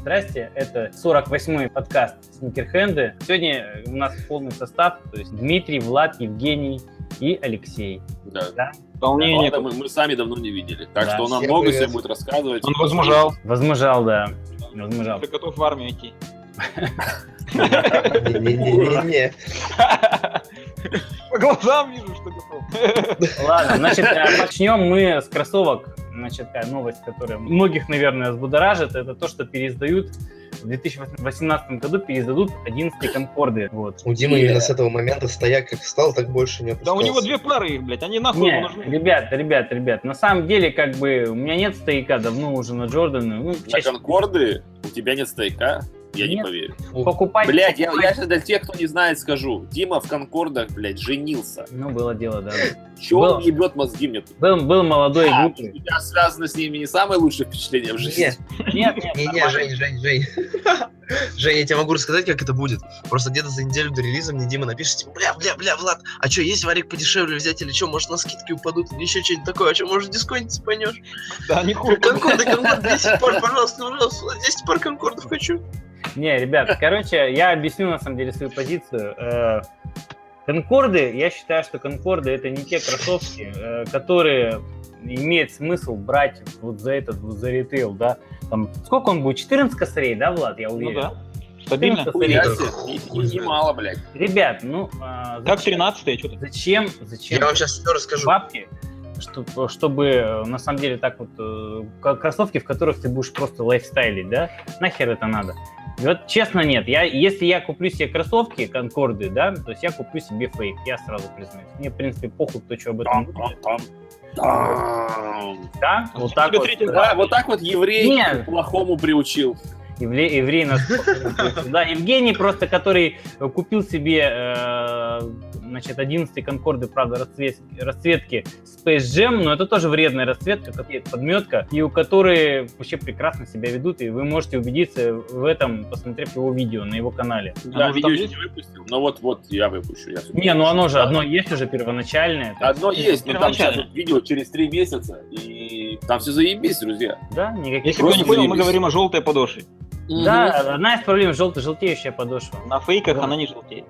всем здрасте. Это 48-й подкаст Сникерхенды. Сегодня у нас полный состав, то есть Дмитрий, Влад, Евгений и Алексей. Да. Да? Вполне Влада мы, мы сами давно не видели, так Да. что он нам Всем много привет. всего будет рассказывать. Он возмужал. Возмужал, да. Возмужал. Ты готов в армию идти. Не-не-не-не. По глазам вижу, что готов. Ладно, значит, э, начнем мы с кроссовок. Значит, такая новость, которая многих, наверное, взбудоражит, это то, что переиздают в 2018 году переиздадут 11 конкорды. Вот. У Димы именно с этого момента стояк как встал, так больше не Да опускался. у него две пары их, блядь, они нахуй Не, нужны. ребят, ребят, ребят, на самом деле, как бы, у меня нет стояка давно уже на Джорданы. Ну, На чаще Конкорды у тебя нет стейка? Я не Нет. поверю. покупать... Блять, я, я сейчас для тех, кто не знает, скажу. Дима в Конкордах, блядь, женился. Ну, было дело, да. Че Было. он ебет мозги мне тут? Был, был молодой и глупый. у тебя связано с ними не самое лучшее впечатление в жизни. Не, Нет, нет, не, не, нормально. Жень, Жень, Жень. Жень, я тебе могу рассказать, как это будет. Просто где-то за неделю до релиза мне Дима напишет, типа, бля, бля, бля, Влад, а что, есть варик подешевле взять или что, может на скидки упадут или еще что-нибудь такое, а что, может дисконт цепанешь? Да, не хуй. Конкорды, Конкорд, 10 пар, пожалуйста, пожалуйста, 10 пар Конкордов хочу. Не, ребят, короче, я объясню на самом деле свою позицию. Э, Конкорды, я считаю, что конкорды это не те кроссовки, э, которые имеет смысл брать вот за этот, вот за ритейл, да. Там, сколько он будет? 14 косарей, да, Влад, я Ну уверен? да. Стабильно. 14 Хуя косарей. себе, и- и- Немало, блядь. Ребят, ну, а, Как зачем, 13 что ты? зачем, зачем Я вам сейчас все расскажу. бабки, чтобы, чтобы э, на самом деле так вот кроссовки, в которых ты будешь просто лайфстайлить, да? Нахер это надо? Вот честно нет, я, если я куплю себе кроссовки, конкорды, да, то есть я куплю себе фейк, я сразу признаюсь. Мне, в принципе, похуй, кто что об этом Там, думает. Да, А вот зачем так вот. Да, вот так вот еврей к плохому приучил. Евре- еврей нас... Да, Евгений просто, который купил себе, э, значит, 11 конкорды, правда, расцветки, расцветки Space Jam, но это тоже вредная расцветка, как и подметка, и у которой вообще прекрасно себя ведут, и вы можете убедиться в этом, посмотрев его видео на его канале. Да, уже видео там еще есть? не выпустил. Но вот, вот я выпущу. Я Не, ну оно же одно есть уже первоначальное. Одно есть, но там сейчас видео через три месяца, и там все заебись, друзья. есть, Да, никаких Если кто не понял, мы говорим о желтой подошве. Да, одна из проблем желто желтеющая подошва. На фейках Да. она не желтеет.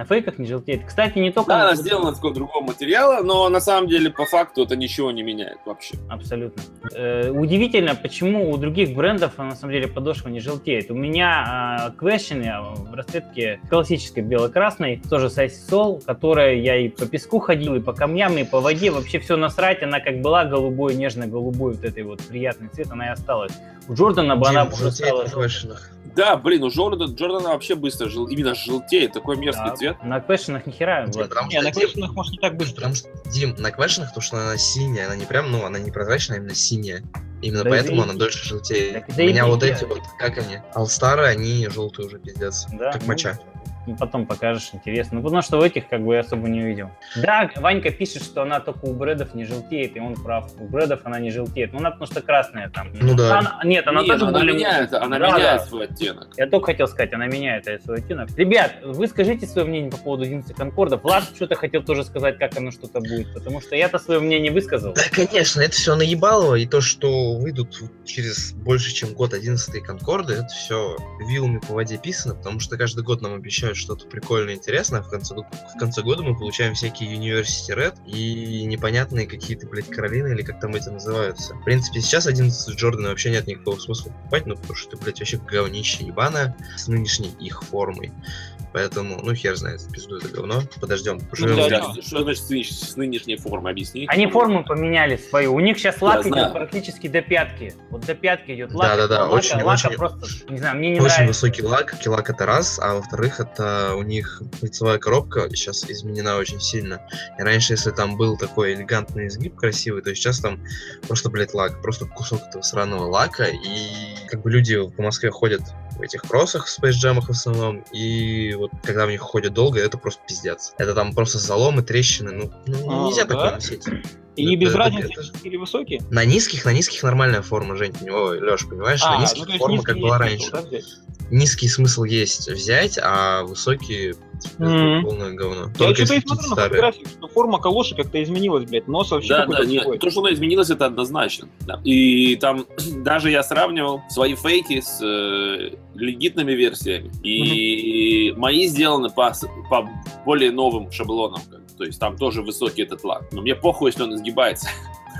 На фейках не желтеет. Кстати, не только... Да, она сделана из какого-то другого материала, но на самом деле по факту это ничего не меняет вообще. Абсолютно. Э, удивительно, почему у других брендов на самом деле подошва не желтеет. У меня э, а, в расцветке классической бело-красной, тоже с Icy Soul, которая я и по песку ходил, и по камням, и по воде. Вообще все насрать. Она как была голубой, нежно-голубой, вот этой вот приятный цвет, она и осталась. У Джордана бы она уже стала на квешенах. Да, блин, у Джордана, Джордана вообще быстро жел... именно желтеет, такой мерзкий Да, цвет. На Question ни хера. Дим, Не, на что, квешенах может не так быстро. Потому что, Дим, на квешенах, то, что она синяя, она не прям, ну, она не прозрачная, а именно синяя. Именно Да поэтому она дольше желтеет. Так У меня вот да. эти вот, как они, Алстары, они желтые уже, пиздец. Да? Как моча. ну, Потом покажешь, интересно. Ну, потому что у этих как бы я особо не увидел. Да, Ванька пишет, что она только у бредов не желтеет, и он прав. У бредов она не желтеет. Ну, она потому что красная там. Ну да. Она- нет, она Не, тоже ну она более- меняет, она Да, меняет да. свой оттенок. Я только хотел сказать, она меняет э, свой оттенок. Ребят, вы скажите свое мнение по поводу 11 конкордов. Влад что-то хотел тоже сказать, как оно что-то будет, потому что я-то свое мнение высказал. Да, конечно, это все наебалово, и то, что выйдут через больше, чем год 11 конкорды, это все вилами по воде писано, потому что каждый год нам обещают что-то прикольное, интересное, в конце, в конце года мы получаем всякие University Red и непонятные какие-то, блядь, Каролины, или как там эти называются. В принципе, сейчас 11 Джордана вообще нет никакого смысла покупать, ну, потому что, блядь, вообще говнище ебаное с нынешней их формой. Поэтому, ну, хер знает, пизду это говно. Подождем, поживем. да, да. Что значит с нынеш- с нынешней формы? Объясни. Они форму поменяли свою. У них сейчас лак идет знаю. практически до пятки. Вот до пятки идет лак. Да-да-да, Лака- очень- лака очень- просто, не знаю, мне не Очень нравится. высокий лак, килак это раз, а во-вторых, это у них лицевая коробка сейчас изменена очень сильно. И раньше, если там был такой элегантный изгиб красивый, то сейчас там просто, блядь, лак, просто кусок этого сраного лака, и как бы люди по Москве ходят в этих кроссах, в Space Jam в основном, и вот когда в них ходят долго, это просто пиздец. Это там просто заломы, трещины, ну, ну, А, нельзя да? такое носить. И Это- без разницы, это или высокие. На низких, на низких нормальная форма, Жень, ой, Леш, понимаешь, на А, низких ну, то есть форма как была раньше смысл, да, низкий смысл есть взять, а высокий Мгм. полное говно. Я Только что-то смотрю на фотографии, что форма калоши как-то изменилась, блядь. Нос вообще Да, какой-то да, нет, то, что оно изменилось, это однозначно. да. И там даже я сравнивал свои фейки с э, легитными версиями. И мои сделаны по, по более новым шаблонам. как. То есть там тоже высокий этот лак. Но мне похуй, если он изгибается.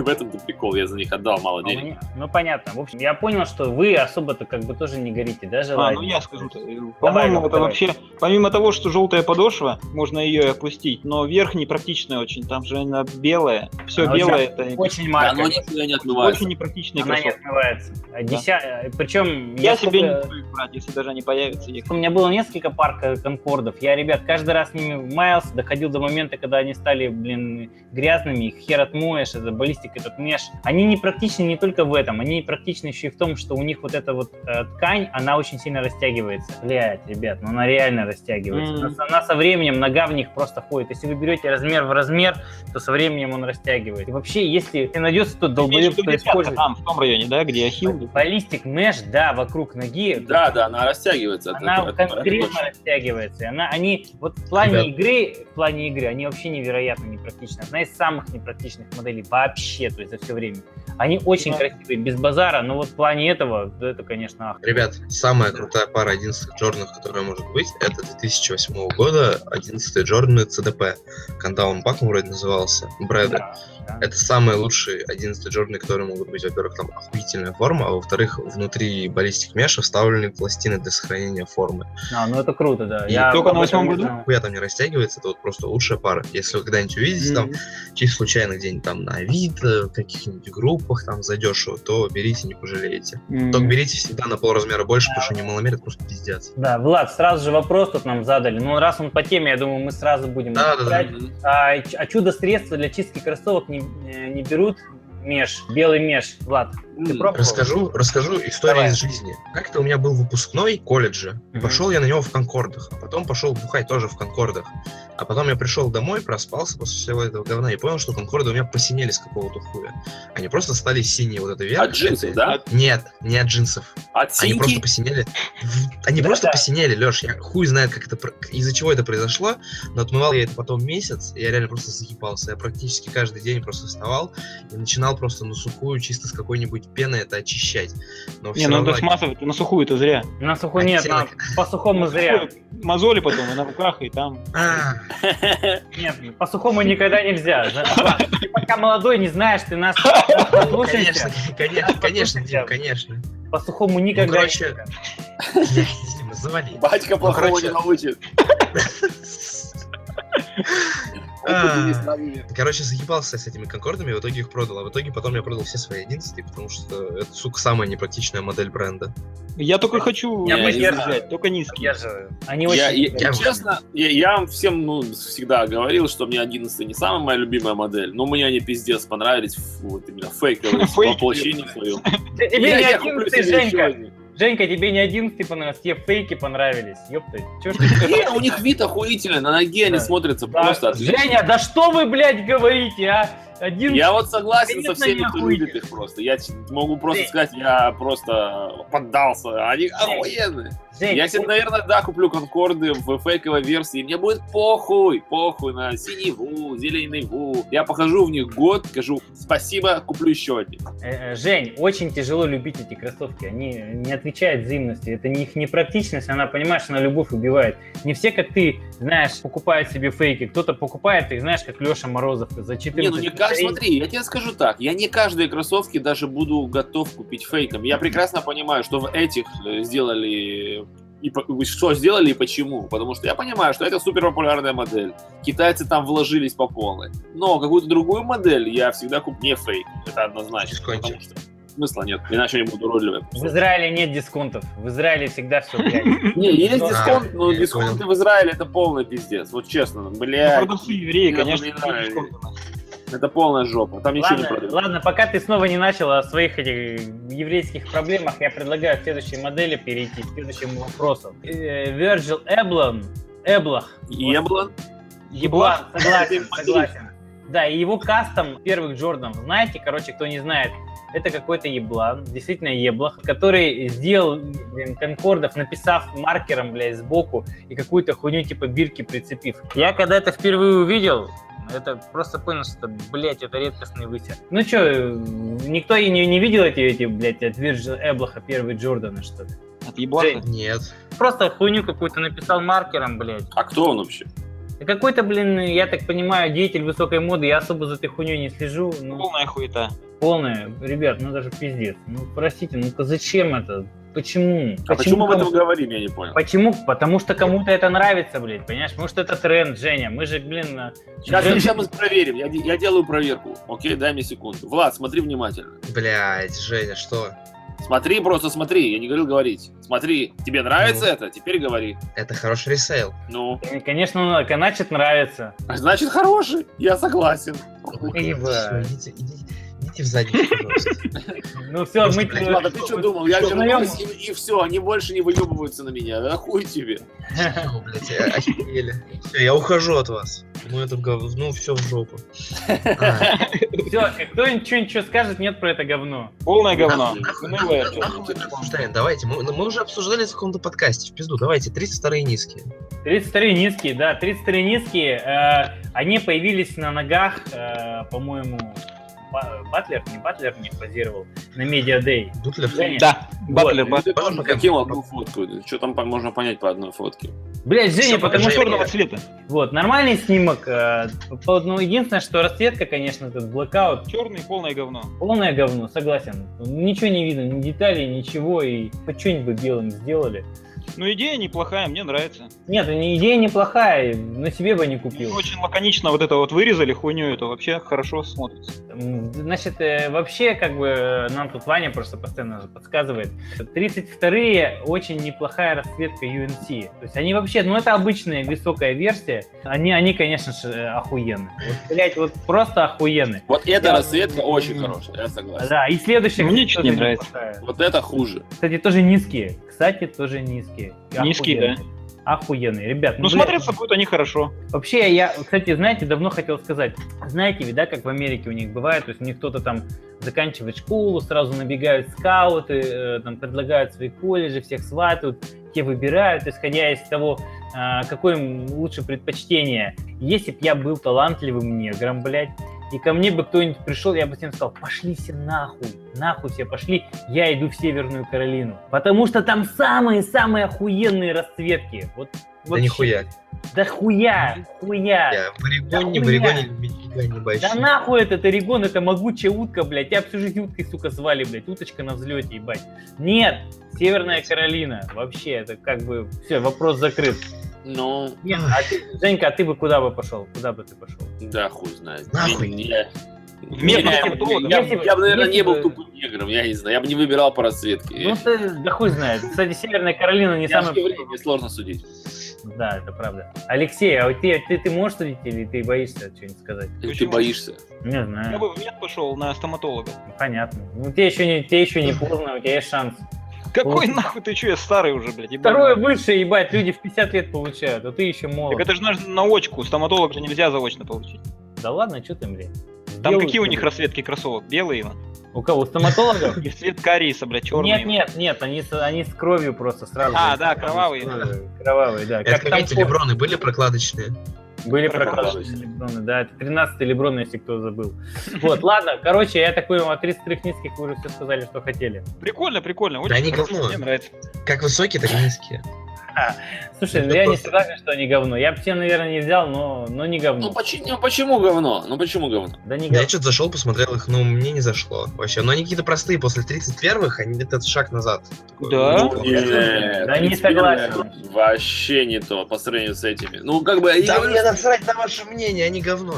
В этом-то прикол, я за них отдал мало Ну, денег. мне- ну, понятно. В общем, я понял, что вы особо-то как бы тоже не горите, да, А, желанием? ну я скажу. то, э, По-моему, это давай. вообще, помимо того, что желтая подошва, можно ее и опустить, но верх непрактичная очень, там же она белая. Все Она белое, очень- это Очень Да, марка. оно нифига не отмывается. очень непрактичные Она не кроссовки. отмывается. А деся- Причем Я, я себе не сколько- буду брать, если даже они появятся. их. У меня было несколько пар конкордов. Я, ребят, каждый раз с ними маялся, доходил до момента, когда они стали, блин, грязными, их хер отмоешь, это баллистик, этот меш. Они не практичны не только в этом, они практичны еще и в том, что у них вот эта вот э, ткань, она очень сильно растягивается. Блять, ребят, ну она реально растягивается. Мгм. Она, со- она со временем, нога в них просто ходит. Если вы берете размер в размер, то со временем он растягивает. И вообще, если найдется тот долбоеб, кто использует Там, в том районе, да, где ахилл. баллистик меш, да, вокруг ноги, Да, да, она растягивается. Это- она это- это конкретно точно. растягивается. И Она, они, вот в плане Ребят. игры, в плане игры, они вообще невероятно непрактичны. Одна из самых непрактичных моделей вообще, то есть за все время. Они очень красивые, без базара, но вот в плане этого, да, это, конечно, ах. Ребят, самая крутая пара 11 Джорданов, которая может быть, это 2008 года 11 Джорданы CDP. Кандаун Пак вроде назывался. Брэда. Да, да. Это самые лучшие 11 Джорданы, которые могут быть. Во-первых, там охуительная форма, а во-вторых, внутри баллистик меша вставлены пластины для сохранения формы. А, ну это круто, да. И только об на восьмом году? Хуя там не растягивается, это вот просто лучшая пара. Если вы когда-нибудь увидите там чисто случайно где-нибудь там на Авито, в каких-нибудь группах там задешево, то берите, не пожалеете. М. Только берите всегда на полразмера больше, потому что не маломер, это просто пиздец. Да, Влад, сразу же вопрос тут нам задали. Ну, раз он по теме, я думаю, мы сразу будем Да, да, да. Мгм. А, а чудо-средства для чистки кроссовок не, э, не берут меж, белый меж. Влад, ты пробовал? Расскажу, расскажу историю Давай. из жизни. Как-то у меня был выпускной колледжа. и Мгм. Пошел я на него в Конкордах. А потом пошел бухать тоже в Конкордах. А потом я пришел домой, проспался после всего этого говна и понял, что Конкорды у меня посинели с какого-то хуя. Они просто стали синие вот это вверх. От джинсов, это- да? Нет, не от джинсов. От Они просто синьки? посинели. Они Да, просто да. посинели, Леш. Я хуй знает, как это, из-за чего это произошло, но отмывал я это потом месяц, и я реально просто закипался. Я практически каждый день просто вставал и начинал просто на сухую, чисто с какой-нибудь пеной это очищать. Но Не, все ну это смазывать на сухую это зря. На сухой нет, на- по сухому зря. Мозоли потом и на руках, и там. А, Нет, по сухому никогда нельзя. Ты пока молодой, не знаешь, ты нас ну, конечно, слушаешься. конечно, конечно, Послушайте. Дим, конечно. По сухому никогда короче. Блядь, Дима, завали. Батька плохого короче. не научит. А. Короче, заебался с этими конкордами, в итоге их продал. А в итоге потом я продал все свои 11, потому что это, сука, самая непрактичная модель бренда. Я только хочу Я взять, только низкие. Они Я, очень... я- Я- честно, я, всем ну, всегда говорил, что мне 11 не самая моя любимая модель, но мне они пиздец понравились, вот именно фейковые, в Фейки. воплощении своем. Тебе не я куплю 11, себе еще Женька. Женька, тебе не 11 понравился, тебе фейки понравились. Ёпта, чё ж ты... Не, у них вид охуительный, на ноге они смотрятся просто отлично. Женя, да что вы, блядь, говорите, а? Один... Я вот согласен Конечно, со всеми, кто охуительно. любит их просто. Я могу просто Ты- сказать, я просто поддался. Они охуенные. Жень, Я себе, наверное, да, куплю конкорды в фейковой версии. Мне будет похуй, похуй на синеву, зеленеву. Я похожу в них год, скажу спасибо, куплю еще один. Э, э, Жень, очень тяжело любить эти кроссовки. Они не отвечают взаимности. Это не их непрактичность, она, понимаешь, она любовь убивает. Не все, как ты, знаешь, покупают себе фейки. Кто-то покупает их, знаешь, как Леша Морозов за 14 Не, ну не смотри, я тебе скажу так, я не каждые кроссовки даже буду готов купить фейком. Я прекрасно понимаю, что в этих э, сделали и что сделали и почему. Потому что я понимаю, что это супер популярная модель. Китайцы там вложились по полной. Но какую-то другую модель я всегда куплю не фейк. Это однозначно. Потому что смысла нет, иначе я буду уродливым. В Израиле нет дисконтов. В Израиле всегда все блядь. Не, есть дисконт, но дисконты в Израиле это полный пиздец. Вот честно, Ну, блядь, продавцы евреи, конечно. Это полная жопа. Там ничего не Ладно, продают. ладно, пока ты снова не начал о своих этих еврейских проблемах, я предлагаю к следующей модели перейти, к следующему вопросу. Virgil Эблон, Эблах, Еблан? Еблан, согласен, согласен. Да, и его кастом первых Джорданов, знаете, короче, кто не знает, это какой-то еблан, действительно еблах, который сделал блин, конкордов, написав маркером, блядь, сбоку и какую-то хуйню типа бирки прицепив. Я когда это впервые увидел, это просто понял, что, блядь, это редкостный высер. Ну что, никто и не, не видел эти, эти, блядь, от Вирджил Эблаха первые Джорданы, что ли? От еблаха. Нет. Просто хуйню какую-то написал маркером, блядь. А кто он вообще? Да Какой-то, блин, я так понимаю, деятель высокой моды, я особо за этой хуйней не слежу. Ну, Полная хуета. полная. Ребят, ну даже пиздец. Ну, простите, ну-ка зачем это? Почему? А почему мы об этом говорим, я не понял. Почему? Потому что кому-то это нравится, блядь, понимаешь? Потому что это тренд, Женя. Мы же, блин... Сейчас, Жен- сейчас мы проверим. Я, я делаю проверку. Окей, дай мне секунду. Влад, смотри внимательно. Блядь, Женя, что? Смотри, просто смотри. Я не говорил говорить. Смотри, тебе нравится Ну. это? Теперь говори. Это хороший ресейл. Ну, Конечно, ну, значит, нравится. значит, хороший. Я согласен. Всё, идите, идите, идите в задницу, пожалуйста. Ну все, мы... Э, Ладно, ты что думал? Я Что, вернусь, и, все, они больше не выебываются на меня. Да хуй тебе. Э, охерели. Всё, я ухожу от вас. Ну это гов- ну все в жопу. А, Все, кто-нибудь что-нибудь скажет, нет про это говно. Полное говно. обсуждаем? Давайте, мы, уже обсуждали в каком-то подкасте, в пизду. Давайте, 32 низкие. 32 низкие, да, 32 низкие. э, они появились на ногах, э, по-моему, Батлер, не Батлер не позировал, на Media Day. Бутлер. Да, Батлер, Вот. Батлер. Можно Каким одну фотку? Что там по- можно понять по одной фотке? Блять, Женя, потому что... черного цвета. Вот, нормальный снимок. э, ну, единственное, что расцветка, конечно, этот блокаут, Черный полное говно. полное говно, согласен. Ничего не видно, ни деталей, ничего, и хоть что-нибудь белым сделали. Ну, идея неплохая, мне нравится. Нет, не- идея неплохая, на себе бы не Ну, купил. Очень лаконично вот это вот вырезали хуйню, это вообще хорошо смотрится. Значит, э, вообще, как бы, нам тут Ваня просто постоянно же подсказывает. 32-е очень неплохая расцветка UNC. То есть они вообще, ну это обычная высокая версия. Они, они конечно же, э, охуенные. Вот, блять, вот просто охуенные. Вот эта Я- расцветка очень хорошая, я согласен. Да, и следующая, Мне тоже не нравится. неплохая. Вот это хуже. Кстати, тоже низкие. Кстати, тоже низкие. Низкие, Охуенные. Охуенные. Ребят, Ну, блядь, смотреться будут они хорошо. Вообще, я, кстати, знаете, давно хотел сказать, знаете ведь, да, как в Америке у них бывает, то есть у них кто-то там заканчивает школу, сразу набегают скауты, э, там предлагают свои колледжи, всех сватают, те выбирают, исходя из того, а, какое им лучше предпочтение. Если бы я был талантливым негром, блядь, и ко мне бы кто-нибудь пришел, я бы всем сказал, пошли все нахуй, нахуй все пошли, я иду в Северную Каролину. Потому что там самые-самые охуенные расцветки. Вот, Да вообще. нихуя. Да хуя, хуя. Я в Орегоне, Да в Орегоне хуя. нифига не боюсь. Да нахуй этот Орегон, это могучая утка, блядь. Тебя всю жизнь уткой, сука, звали, блядь. Уточка на взлете, ебать. Нет, Северная Каролина. Вообще, это как бы... Все, вопрос закрыт. Ну, Нет, а ты, Женька, а ты бы куда бы пошел? Куда бы ты пошел? да, хуй знает. Нахуй. Я, я- Если бы- я бы, наверное, не был бы- тупым негром, я не знаю. Я бы не выбирал по расцветке. Ну, ты, да хуй знает. Кстати, Северная Каролина не я самая... мне сложно судить. Да, это правда. Алексей, а ты, ты, ты можешь судить или ты боишься что-нибудь сказать? Или ты боишься? Не Я знаю. бы в мед пошел на стоматолога. Понятно. Ну, тебе еще не, тебе еще не поздно, у тебя есть шанс. Какой Вот. нахуй ты что, я старый уже, блядь. ебаный. Второе высшее, ебать, люди в 50 лет получают, а ты еще молод. Так это же на, на очку, стоматолог же нельзя заочно получить. Да ладно, что ты, блядь? Там Сделают, какие у них блядь. расцветки кроссовок? Белые? У кого? У стоматологов? И цвет кариеса, блядь, черный. Нет, нет, нет, они с, они с кровью просто сразу. А, да, кровавые. Кровавые, да. Это Как эти леброны были прокладочные? Были прокладочные леброны, да, это 13 леброн, если кто забыл. Вот, ладно, короче, я так понял, от 33 низких вы уже все сказали, что хотели. Прикольно, прикольно. Очень Да они говно. Мне нравится. Как высокие, так и низкие. Слушай, ну я не согласен, что они говно. Я бы тебе, наверное, не взял, но, но не Ну, говно. почему, ну, почему говно? Ну, почему говно? Да не Да я говно. что-то зашел, посмотрел их, но мне не зашло вообще. Но они какие-то простые, после 31-х, они это шаг назад. Да? ну, Нет, Да не 31 согласен. Вообще не то по сравнению с этими. Ну, как бы... Да мне насрать на ваше мнение, они говно.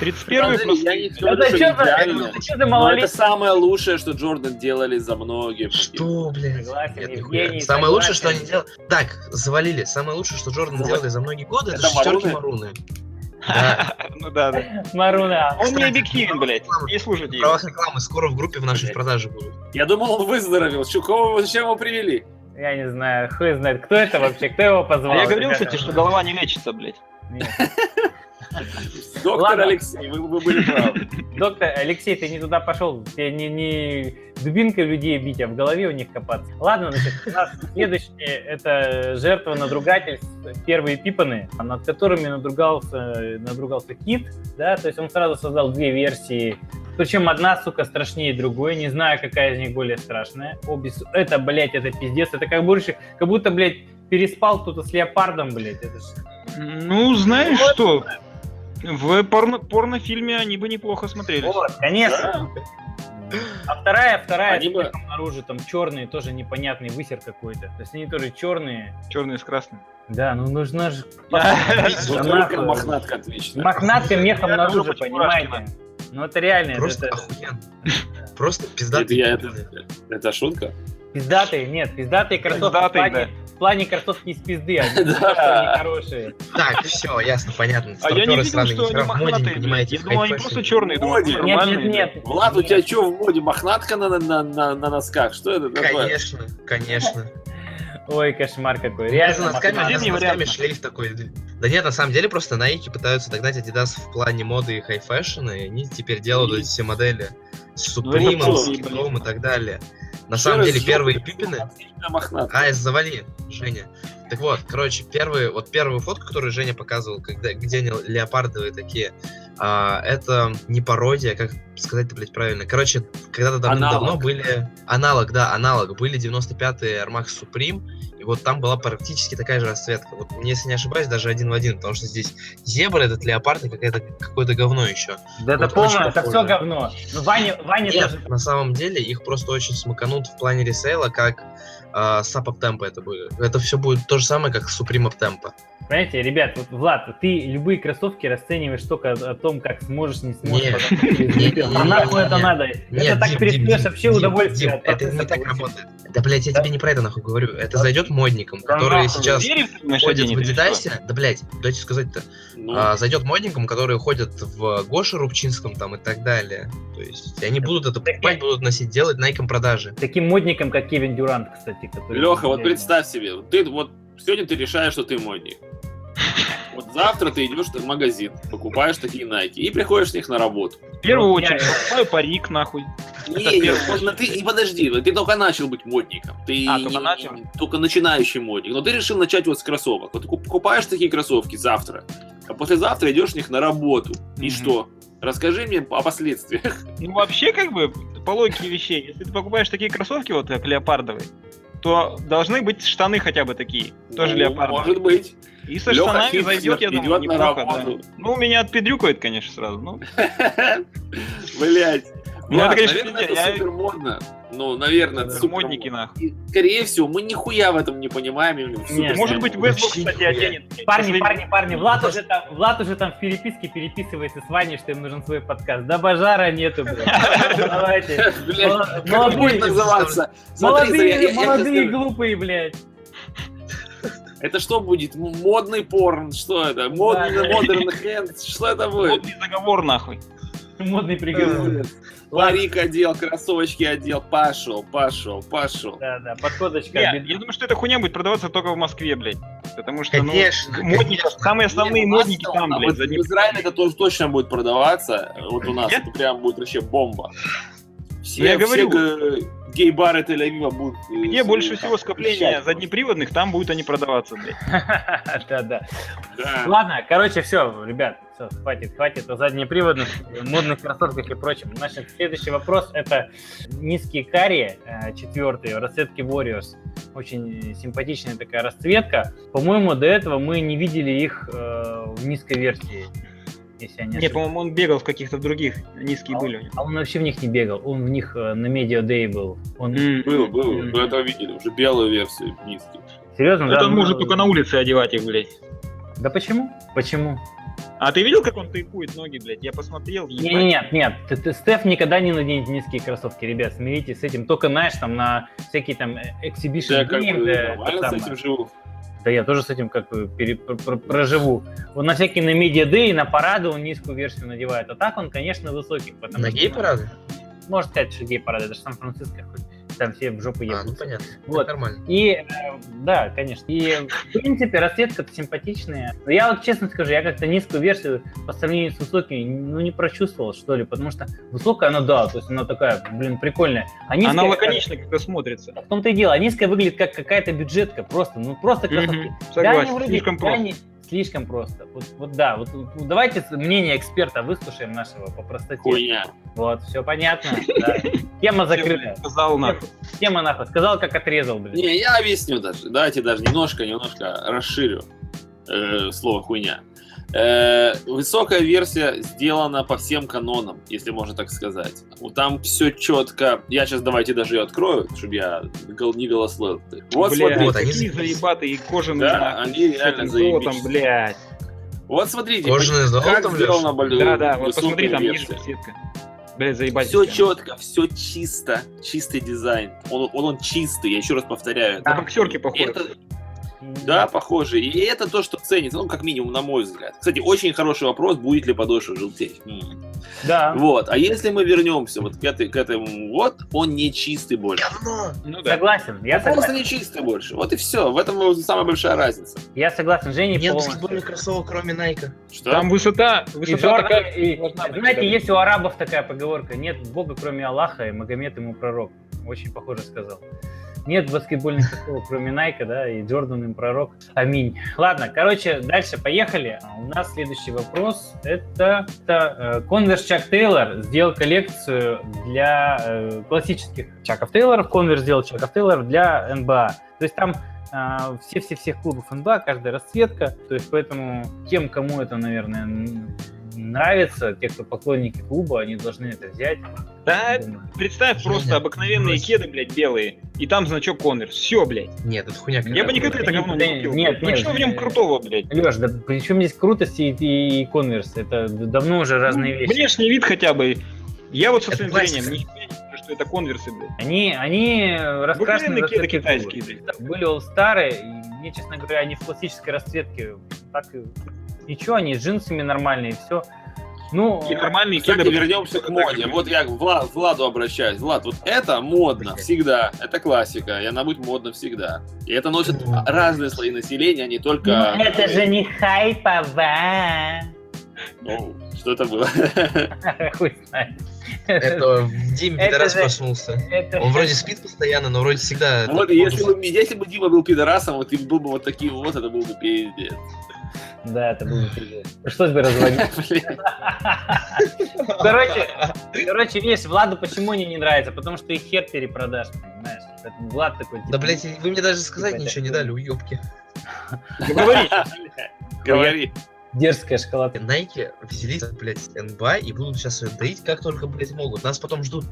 31 Подожди, просто. я не говорю, да что идеально. это что за Но это малолетний? самое лучшее, что Джордан делали за многие. Что, блядь? Согласен, Нет, Евгений. Самое лучшее, что они делали... Так, завалили. Самое лучшее, что Джордан Вот. делали за многие годы, это, Это шестерки маруны? маруны. Да. Ну да, да. Маруна. Он не объективен, блядь. Не слушайте его. правах рекламы скоро в группе в нашей Блядь. продаже будут. Я думал, он выздоровел. Чукова зачем его привели? Я не знаю, хуй знает, кто это вообще, кто его позвал. А я говорил, кстати, что голова не лечится, блядь. Нет. Доктор Ладно. Алексей, вы, вы были правы. Доктор Алексей, ты не туда пошел. Тебе не, не дубинкой людей бить, а в голове у них копаться. Ладно, значит, у нас следующее это жертва надругательств, первые пипаны, над которыми надругался, надругался Кит, да, то есть он сразу создал две версии, причем одна, сука, страшнее другой, не знаю, какая из них более страшная. Обе, су- это, блядь, это пиздец, это как будто, как будто, блядь, переспал кто-то с леопардом, блядь, это ж... Ну, знаешь что? В порно порнофильме они бы неплохо смотрелись. Вот, конечно. А вторая, вторая, Они с бы- мехом наружу, там черные, тоже непонятный высер какой-то. То есть они тоже черные. Черный с красным. Да, ну нужно же... Да только нахуй. мохнатка отлично. Мохнатка мехом наружу, понимаете? Ну это реально, Просто это охуенно. Просто пиздатый. это шутка? Пиздатые, нет, пиздатые кроссовки в Пиздатые, плане, в плане кроссовки из пизды, они Да. хорошие. Так, все, ясно, понятно. А я не видел, что они в мохнатые. Я в думал, они просто черные. Нет, нет, нет. Влад, у тебя что в моде? Мохнатка на, на, на, на носках? Что это такое? Конечно, конечно. Ой, кошмар какой. Я Реально, за носками, вариант. шлейф такой. Да нет, на самом деле просто Nike пытаются догнать Adidas в плане моды и high fashion'а, и они теперь делают эти все модели с Ну, Supreme, с Kith'ом и так далее. На самом деле первые пипины... Ай, завали, Женя. Так вот, короче, первые, вот первую фотку, которую Женя показывал, когда, где они леопардовые такие, а, это не пародия, как сказать-то, блядь, правильно. Короче, когда-то давно Аналог. были... Аналог, да, аналог. Были 95-е Air Max Supreme, и вот там была практически такая же расцветка. Вот, если не ошибаюсь, даже один в один, потому что здесь зебра, этот леопард и какое-то какое-то говно еще. Да это Вот полное, очень это все говно. Ну, Ваня, Ваня Нет, тоже... на самом деле их просто очень смаканут в плане ресейла, как э, с Up Tempo это будет. Это все будет то же самое, как Supreme Up Tempo. Понимаете, ребят, вот, Влад, ты любые кроссовки расцениваешь только о том, как сможешь, не сможешь. Не, потом через не, неделю. не, А нахуй это надо? Нет, это так Дим, вообще удовольствие. Это не так работает. Да, блядь, я тебе не про это нахуй говорю. Это зайдет модникам, которые сейчас ходят в? Адидасе. Да, блядь, дайте сказать-то. Ну, А, зайдет модникам, которые ходят в Гоше Рубчинском там и так далее. То есть они будут это покупать, будут носить, делать найком продажи. Таким модником, как Кевин Дюрант, кстати. Леха, вот представь себе, ты вот сегодня ты решаешь, что ты модник. Вот завтра ты идешь в магазин, покупаешь такие найки и приходишь с них на работу. В первую Ну, очередь, покупаю парик, нахуй. Не, не, на- ты и подожди, вот ты только начал быть модником. Ты А, только не- начал? только начинающий модник. Но ты решил начать вот с кроссовок. Вот ты куп- покупаешь такие кроссовки завтра, а послезавтра идешь в них на работу. И Мгм. что? Расскажи мне о последствиях. Ну, вообще, как бы, по логике вещей, если ты покупаешь такие кроссовки, вот как леопардовые, то должны быть штаны хотя бы такие, тоже Ну, леопардовые. Может быть. И со Лёха штанами Хитцер зайдет, я думаю, неплохо, да. Ну, меня отпедрюкает, конечно, сразу. Ну, Блять. Ну, это, конечно, наверное, это я- супер модно. Ну, наверное, это супер модники, нахуй. И, Скорее всего, мы нихуя в этом не понимаем. Нет, Может быть, вообще Вестбрук, кстати, оденет. Парни, парни, парни, Влад уже, там, Влад уже там в переписке переписывается с Ваней, что им нужен свой подкаст. Да бажара нету, блядь. Давайте. Как будет называться? Молодые, молодые глупые, блядь. Это что будет? Модный порн? Что это? Модный Да. модерн хэнд? Что это будет? Модный заговор, нахуй. Модный приговор. Парик одел, кроссовочки одел, пошел, пошел, пошел. Да, да, подходочка. Не, обед- я думаю, что эта хуйня будет продаваться только в Москве, блядь. Потому что, ну, Конечно, модники, конечно. самые основные Не, ну, модники а там, вот блядь, В задним- Израиле это тоже точно будет продаваться. Вот у нас Нет? это прям будет вообще бомба. Все, Ну, я все говорю. г- гей-бары Тель-Авива будут... э, Где с- больше там, всего скопления заднеприводных, там будут они продаваться, блядь. Да, да. Да. Ладно, короче, все, ребят, все, хватит, хватит о заднеприводных, модных кроссовках и прочем. Значит, следующий вопрос это низкие карри, э, четвертый, в расцветке Warriors. Очень симпатичная такая расцветка. По-моему, до этого мы не видели их э, в низкой версии, если я не Не, по-моему, он бегал в каких-то других, низкие были у него. А он вообще в них не бегал, он в них э, на Media Day был. Он... М. Был, был, Мгм. мы это видели, уже белую версию низких. Серьезно, да? Это он Ну, может только на улице одевать их, блядь. Да почему? Почему? А ты видел, как он тейпует ноги, блядь? Я посмотрел. Не, ебать. не, нет, нет, ты- ты- Стеф никогда не наденет низкие кроссовки, ребят, смиритесь с этим. Только, знаешь, там на всякие там э, exhibition Я как бы да, нормально это с этим живу. Да я тоже с этим как бы пере- пр- пр- проживу. Вот на всякие на Media Day, на парады он низкую версию надевает. А так он, конечно, высокий. Потому На гей-парады? Можно сказать, что гей-парады, это же Сан-Франциско хоть. Там все в жопу А, ну едут. понятно. Вот. Это нормально. И, э, да, конечно. И, в принципе, расцветка симпатичная. Но я вот честно скажу, я как-то низкую версию по сравнению с высокими, ну, не прочувствовал, что ли, потому что высокая, она, да, то есть она такая, блин, прикольная. А низкая, Она лаконично как-то смотрится. В том-то и дело, а низкая выглядит как какая-то бюджетка, просто, ну, просто красота. Мгм, Да, они Согласен, вроде слишком просто. крайне- Слишком просто. Вот, вот да, вот, вот давайте мнение эксперта выслушаем нашего по простоте. Хуйня. Вот, все понятно. да. Тема закрыта. Сказал нахуй. Тема нахуй. Сказал, как отрезал, блин. Не, я объясню даже. Давайте даже немножко, немножко расширю э, слово хуйня. Э, высокая версия сделана по всем канонам, если можно так сказать. Вот Там все четко. Я сейчас давайте даже ее открою, чтобы я гол- не голословил. Вот Бля, смотрите. Вот, они заебатые кожаные. Да, они реально золотом, блядь. Вот смотрите, Кожаное золото, как блядь? сделана боль- Да, да, вот посмотри, там ниже версия. сетка. Блядь, заебать. Все четко, все чисто, чистый дизайн. Он, он, он чистый, я еще раз повторяю. На боксерке похоже. Это, Да, похоже. И это то, что ценится, ну, как минимум, на мой взгляд. Кстати, очень хороший вопрос, будет ли подошва желтеть. Да. Вот. А если мы вернемся вот к, этой, к этому, вот, он не чистый больше. Говно! Ну да. Согласен, я Он просто согласен. не чистый больше. Вот и все. В этом самая большая разница. Я согласен, Женя Нет полностью. баскетбольных кроссовок, кроме Найка. Что? Там высота, И высота Джордан, такая, и- быть, знаете, есть у арабов такая поговорка, нет бога, кроме Аллаха, и Магомед ему пророк. Очень похоже сказал. Нет баскетбольных кроссовок, кроме Найка, да, и Джордан им пророк. Аминь. Ладно, короче, дальше поехали. А У нас следующий вопрос. Это, это э, Converse Чак Тейлор сделал коллекцию для э, классических Чаков Тейлоров. Converse сделал Чаков Тейлоров для НБА. То есть там а, все-все-всех клубов НБА, каждая расцветка. То есть поэтому тем, кому это, наверное, нравится, те, кто поклонники клуба, они должны это взять. Да, представь Женя, просто обыкновенные брось. кеды, блядь, белые, и там значок Converse. Все, блядь. Нет, это хуйня. Я бы никогда это говно да, не купил. нет, ну нет, что в нем э, крутого, блядь? Леш, да при чем здесь крутость и, и, и конверс? Это давно уже разные Ну, вещи. Внешний вид хотя бы. Я вот со Это своим классика. зрением не вижу, что это конверсы, блядь. Они, они раскрашены в кеды китайские, блядь. Были all старые, и мне, честно говоря, они в классической расцветке так и... Ничего, они с джинсами нормальные, все. Ну, И нормальные Кстати, кеды. вернемся к моде. Вот я к Вла- Владу обращаюсь. Влад, вот это модно всегда. Это классика. И она будет модна всегда. И это носят разные слои населения, а не только... ну, это же не хайпово. Ну, что это было? Хуй знает. Это Это пидорас проснулся. Это- Он вроде спит постоянно, но вроде всегда... Вот если бы, если бы Дима был пидорасом, вот и был бы вот таким вот, это был бы пиздец. Да, это было пиздец. Пришлось бы разводить. Короче, короче, видишь, Владу почему они не нравятся? Потому что их хер перепродашь, понимаешь? Поэтому Влад такой, типа, Да, блядь, вы мне даже сказать Типа, ничего не дали, уебки. Говори. Говори. Дерзкая шоколад. Найки взялись, блядь, НБА и будут сейчас ее доить как только, блядь, могут. Нас потом ждут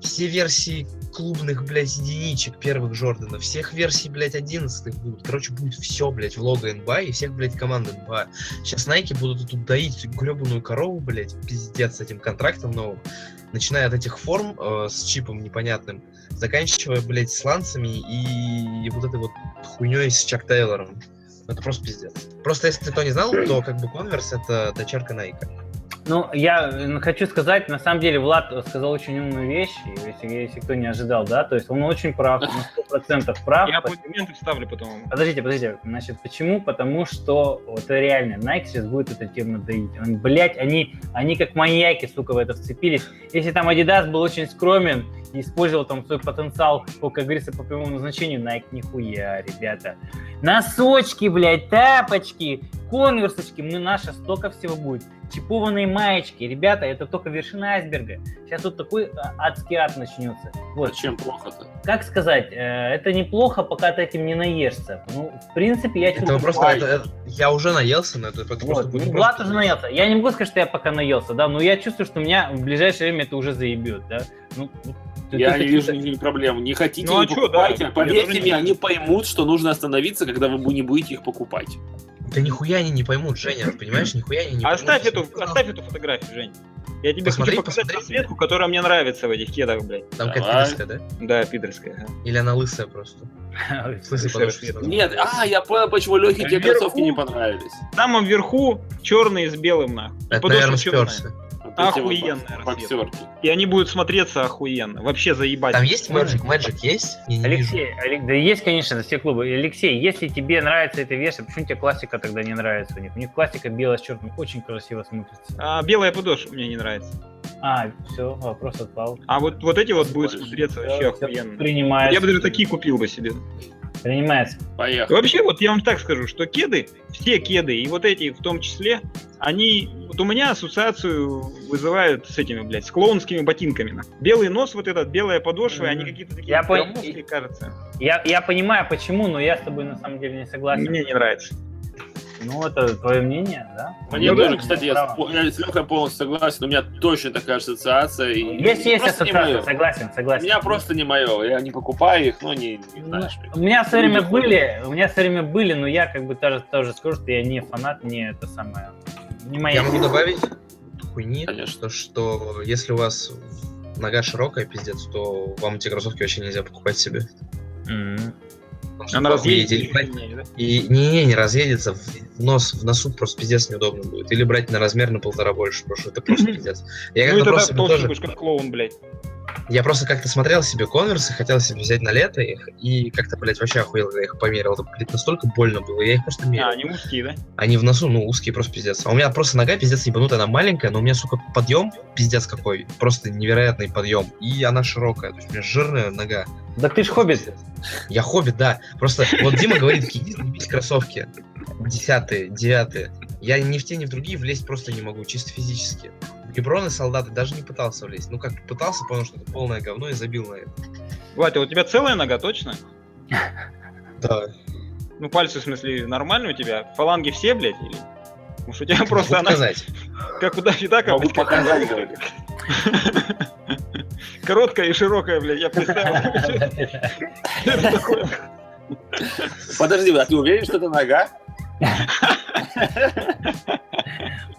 все версии клубных, блядь, единичек первых Джордана, всех версий, блядь, одиннадцатых будут. Короче, будет все, блядь, в лого НБА и всех, блядь, команд НБА. Сейчас Найки будут тут доить гребаную корову, блядь, пиздец с этим контрактом новым. Начиная от этих форм э, с чипом непонятным, заканчивая, блядь, сланцами и вот этой вот хуйней с Чак Тейлором. Это просто пиздец. Просто если кто не знал, то как бы Converse это дочерка Найка. Ну, я хочу сказать, на самом деле, Влад сказал очень умную вещь, если, если кто не ожидал, да, то есть он очень прав, на 100% прав. Я аплодисменты вставлю потом. Подождите, подождите. Значит, почему? Потому что вот реально Nike сейчас будет эту тему доить. Он, блять, они, они как маньяки, сука, в это вцепились. Если там Adidas был очень скромен и использовал там свой потенциал, по, как говорится, по прямому назначению, Nike нихуя, ребята. Носочки, блядь, тапочки, конверсочки, мы наша столько всего будет. Чипованные маечки, ребята, это только вершина айсберга. Сейчас тут такой а, адский ад начнется. Вот, Чем плохо-то? как сказать, э, это неплохо, пока ты этим не наешься. Ну, в принципе, я Это чувствую... просто, Ай. это- это- я уже наелся, но это, это просто Вот, будет ну, просто Влад уже наелся. Я не могу сказать, что я пока наелся, да, но я чувствую, что меня в ближайшее время это уже заебет, да. Ну, Я не вижу никаких проблем. Не хотите, Ну, а не чё, покупайте. да, Поверьте мне, они поймут, что нужно остановиться, когда вы не будете их покупать. Да нихуя они не поймут, Женя, понимаешь? Нихуя они не поймут. Оставь эту, оставь эту фотографию, Жень. Я тебе Посмотри, хочу показать посмотри. расцветку, которая мне нравится в этих кедах, блядь. Там Давай. пидорская, да? Да, пидорская. ага. Или она лысая просто? Нет, а, я понял, почему Лехе те Вверху. кроссовки не понравились. В самом верху черные с белым, нахуй. Это, наверное, сперся. Вот вот Охуенная расцветка. боксерки. И они будут смотреться охуенно. Вообще заебать. Там есть Magic? Magic есть? Я. Алексей, Алек- да есть, конечно, за все клубы. Алексей, если тебе нравится эта версия, почему тебе классика тогда не нравится у них? У них классика белая с черным очень красиво смотрится. А, белая подошва мне не нравится. А, все, вопрос отпал. А вот, вот эти вот будут смотреться вообще охуенно. Принимается. Я бы даже такие купил бы себе. Принимается. Поехали. Вообще, вот я вам так скажу, что кеды, все кеды, и вот эти в том числе, они вот у меня ассоциацию вызывают с этими, блядь, с клоунскими ботинками. на. Белый нос, вот этот, белая подошва, и они какие-то такие Я громоздкие, кажется. Я, я понимаю, почему, но я с тобой на самом деле не согласен. Мне не нравится. Ну, это твое мнение, да? Мне Ну, тоже, кстати, я, я с Лехой полностью согласен, у меня точно такая ассоциация. И Есть, есть ассоциация, моё. согласен, У согласен. меня просто не мое. Я не покупаю их, но не, не Ну, знаешь. У меня все время были, у меня все время были, но я как бы тоже, тоже скажу, что я не фанат, не это самое, не моя. Я могу добавить хуйни, Конечно. то, что если у вас нога широкая, пиздец, то вам эти кроссовки вообще нельзя покупать себе. Мгм. Потому Она разъедется. брать- не, да? И не, не разъедется, в нос, в носу просто пиздец неудобно будет. Или брать на размер на полтора больше, потому что это просто пиздец. Я Ну и тогда толще тоже, будешь, как клоун, блядь. Я просто как-то смотрел себе конверсы, хотел себе взять на лето их, и как-то, блядь, вообще охуел, когда я их померил. Это, блядь, настолько больно было, я их просто мерил. А, они узкие, да? Они в носу, ну, узкие, просто пиздец. А у меня просто нога пиздец ебанутая, она маленькая, но у меня, сука, подъем пиздец какой. Просто невероятный подъем. И она широкая, то есть у меня жирная нога. Да ты ж хоббит. Я хоббит, да. Просто вот Дима говорит, иди заебись кроссовки. Десятые, девятые. Я ни в те, ни в другие влезть просто не могу, чисто физически. В Геброны солдаты даже не пытался влезть. Ну как пытался, понял, что это полное говно и забил на это. А у тебя целая нога, точно? Да. Ну, пальцы, в смысле, нормальные у тебя? Фаланги все, блядь, или? Что у тебя просто она показать. как у Могу блядь, как показать, короткая и широкая, блядь, я представил. Подожди, а ты уверен, что это нога?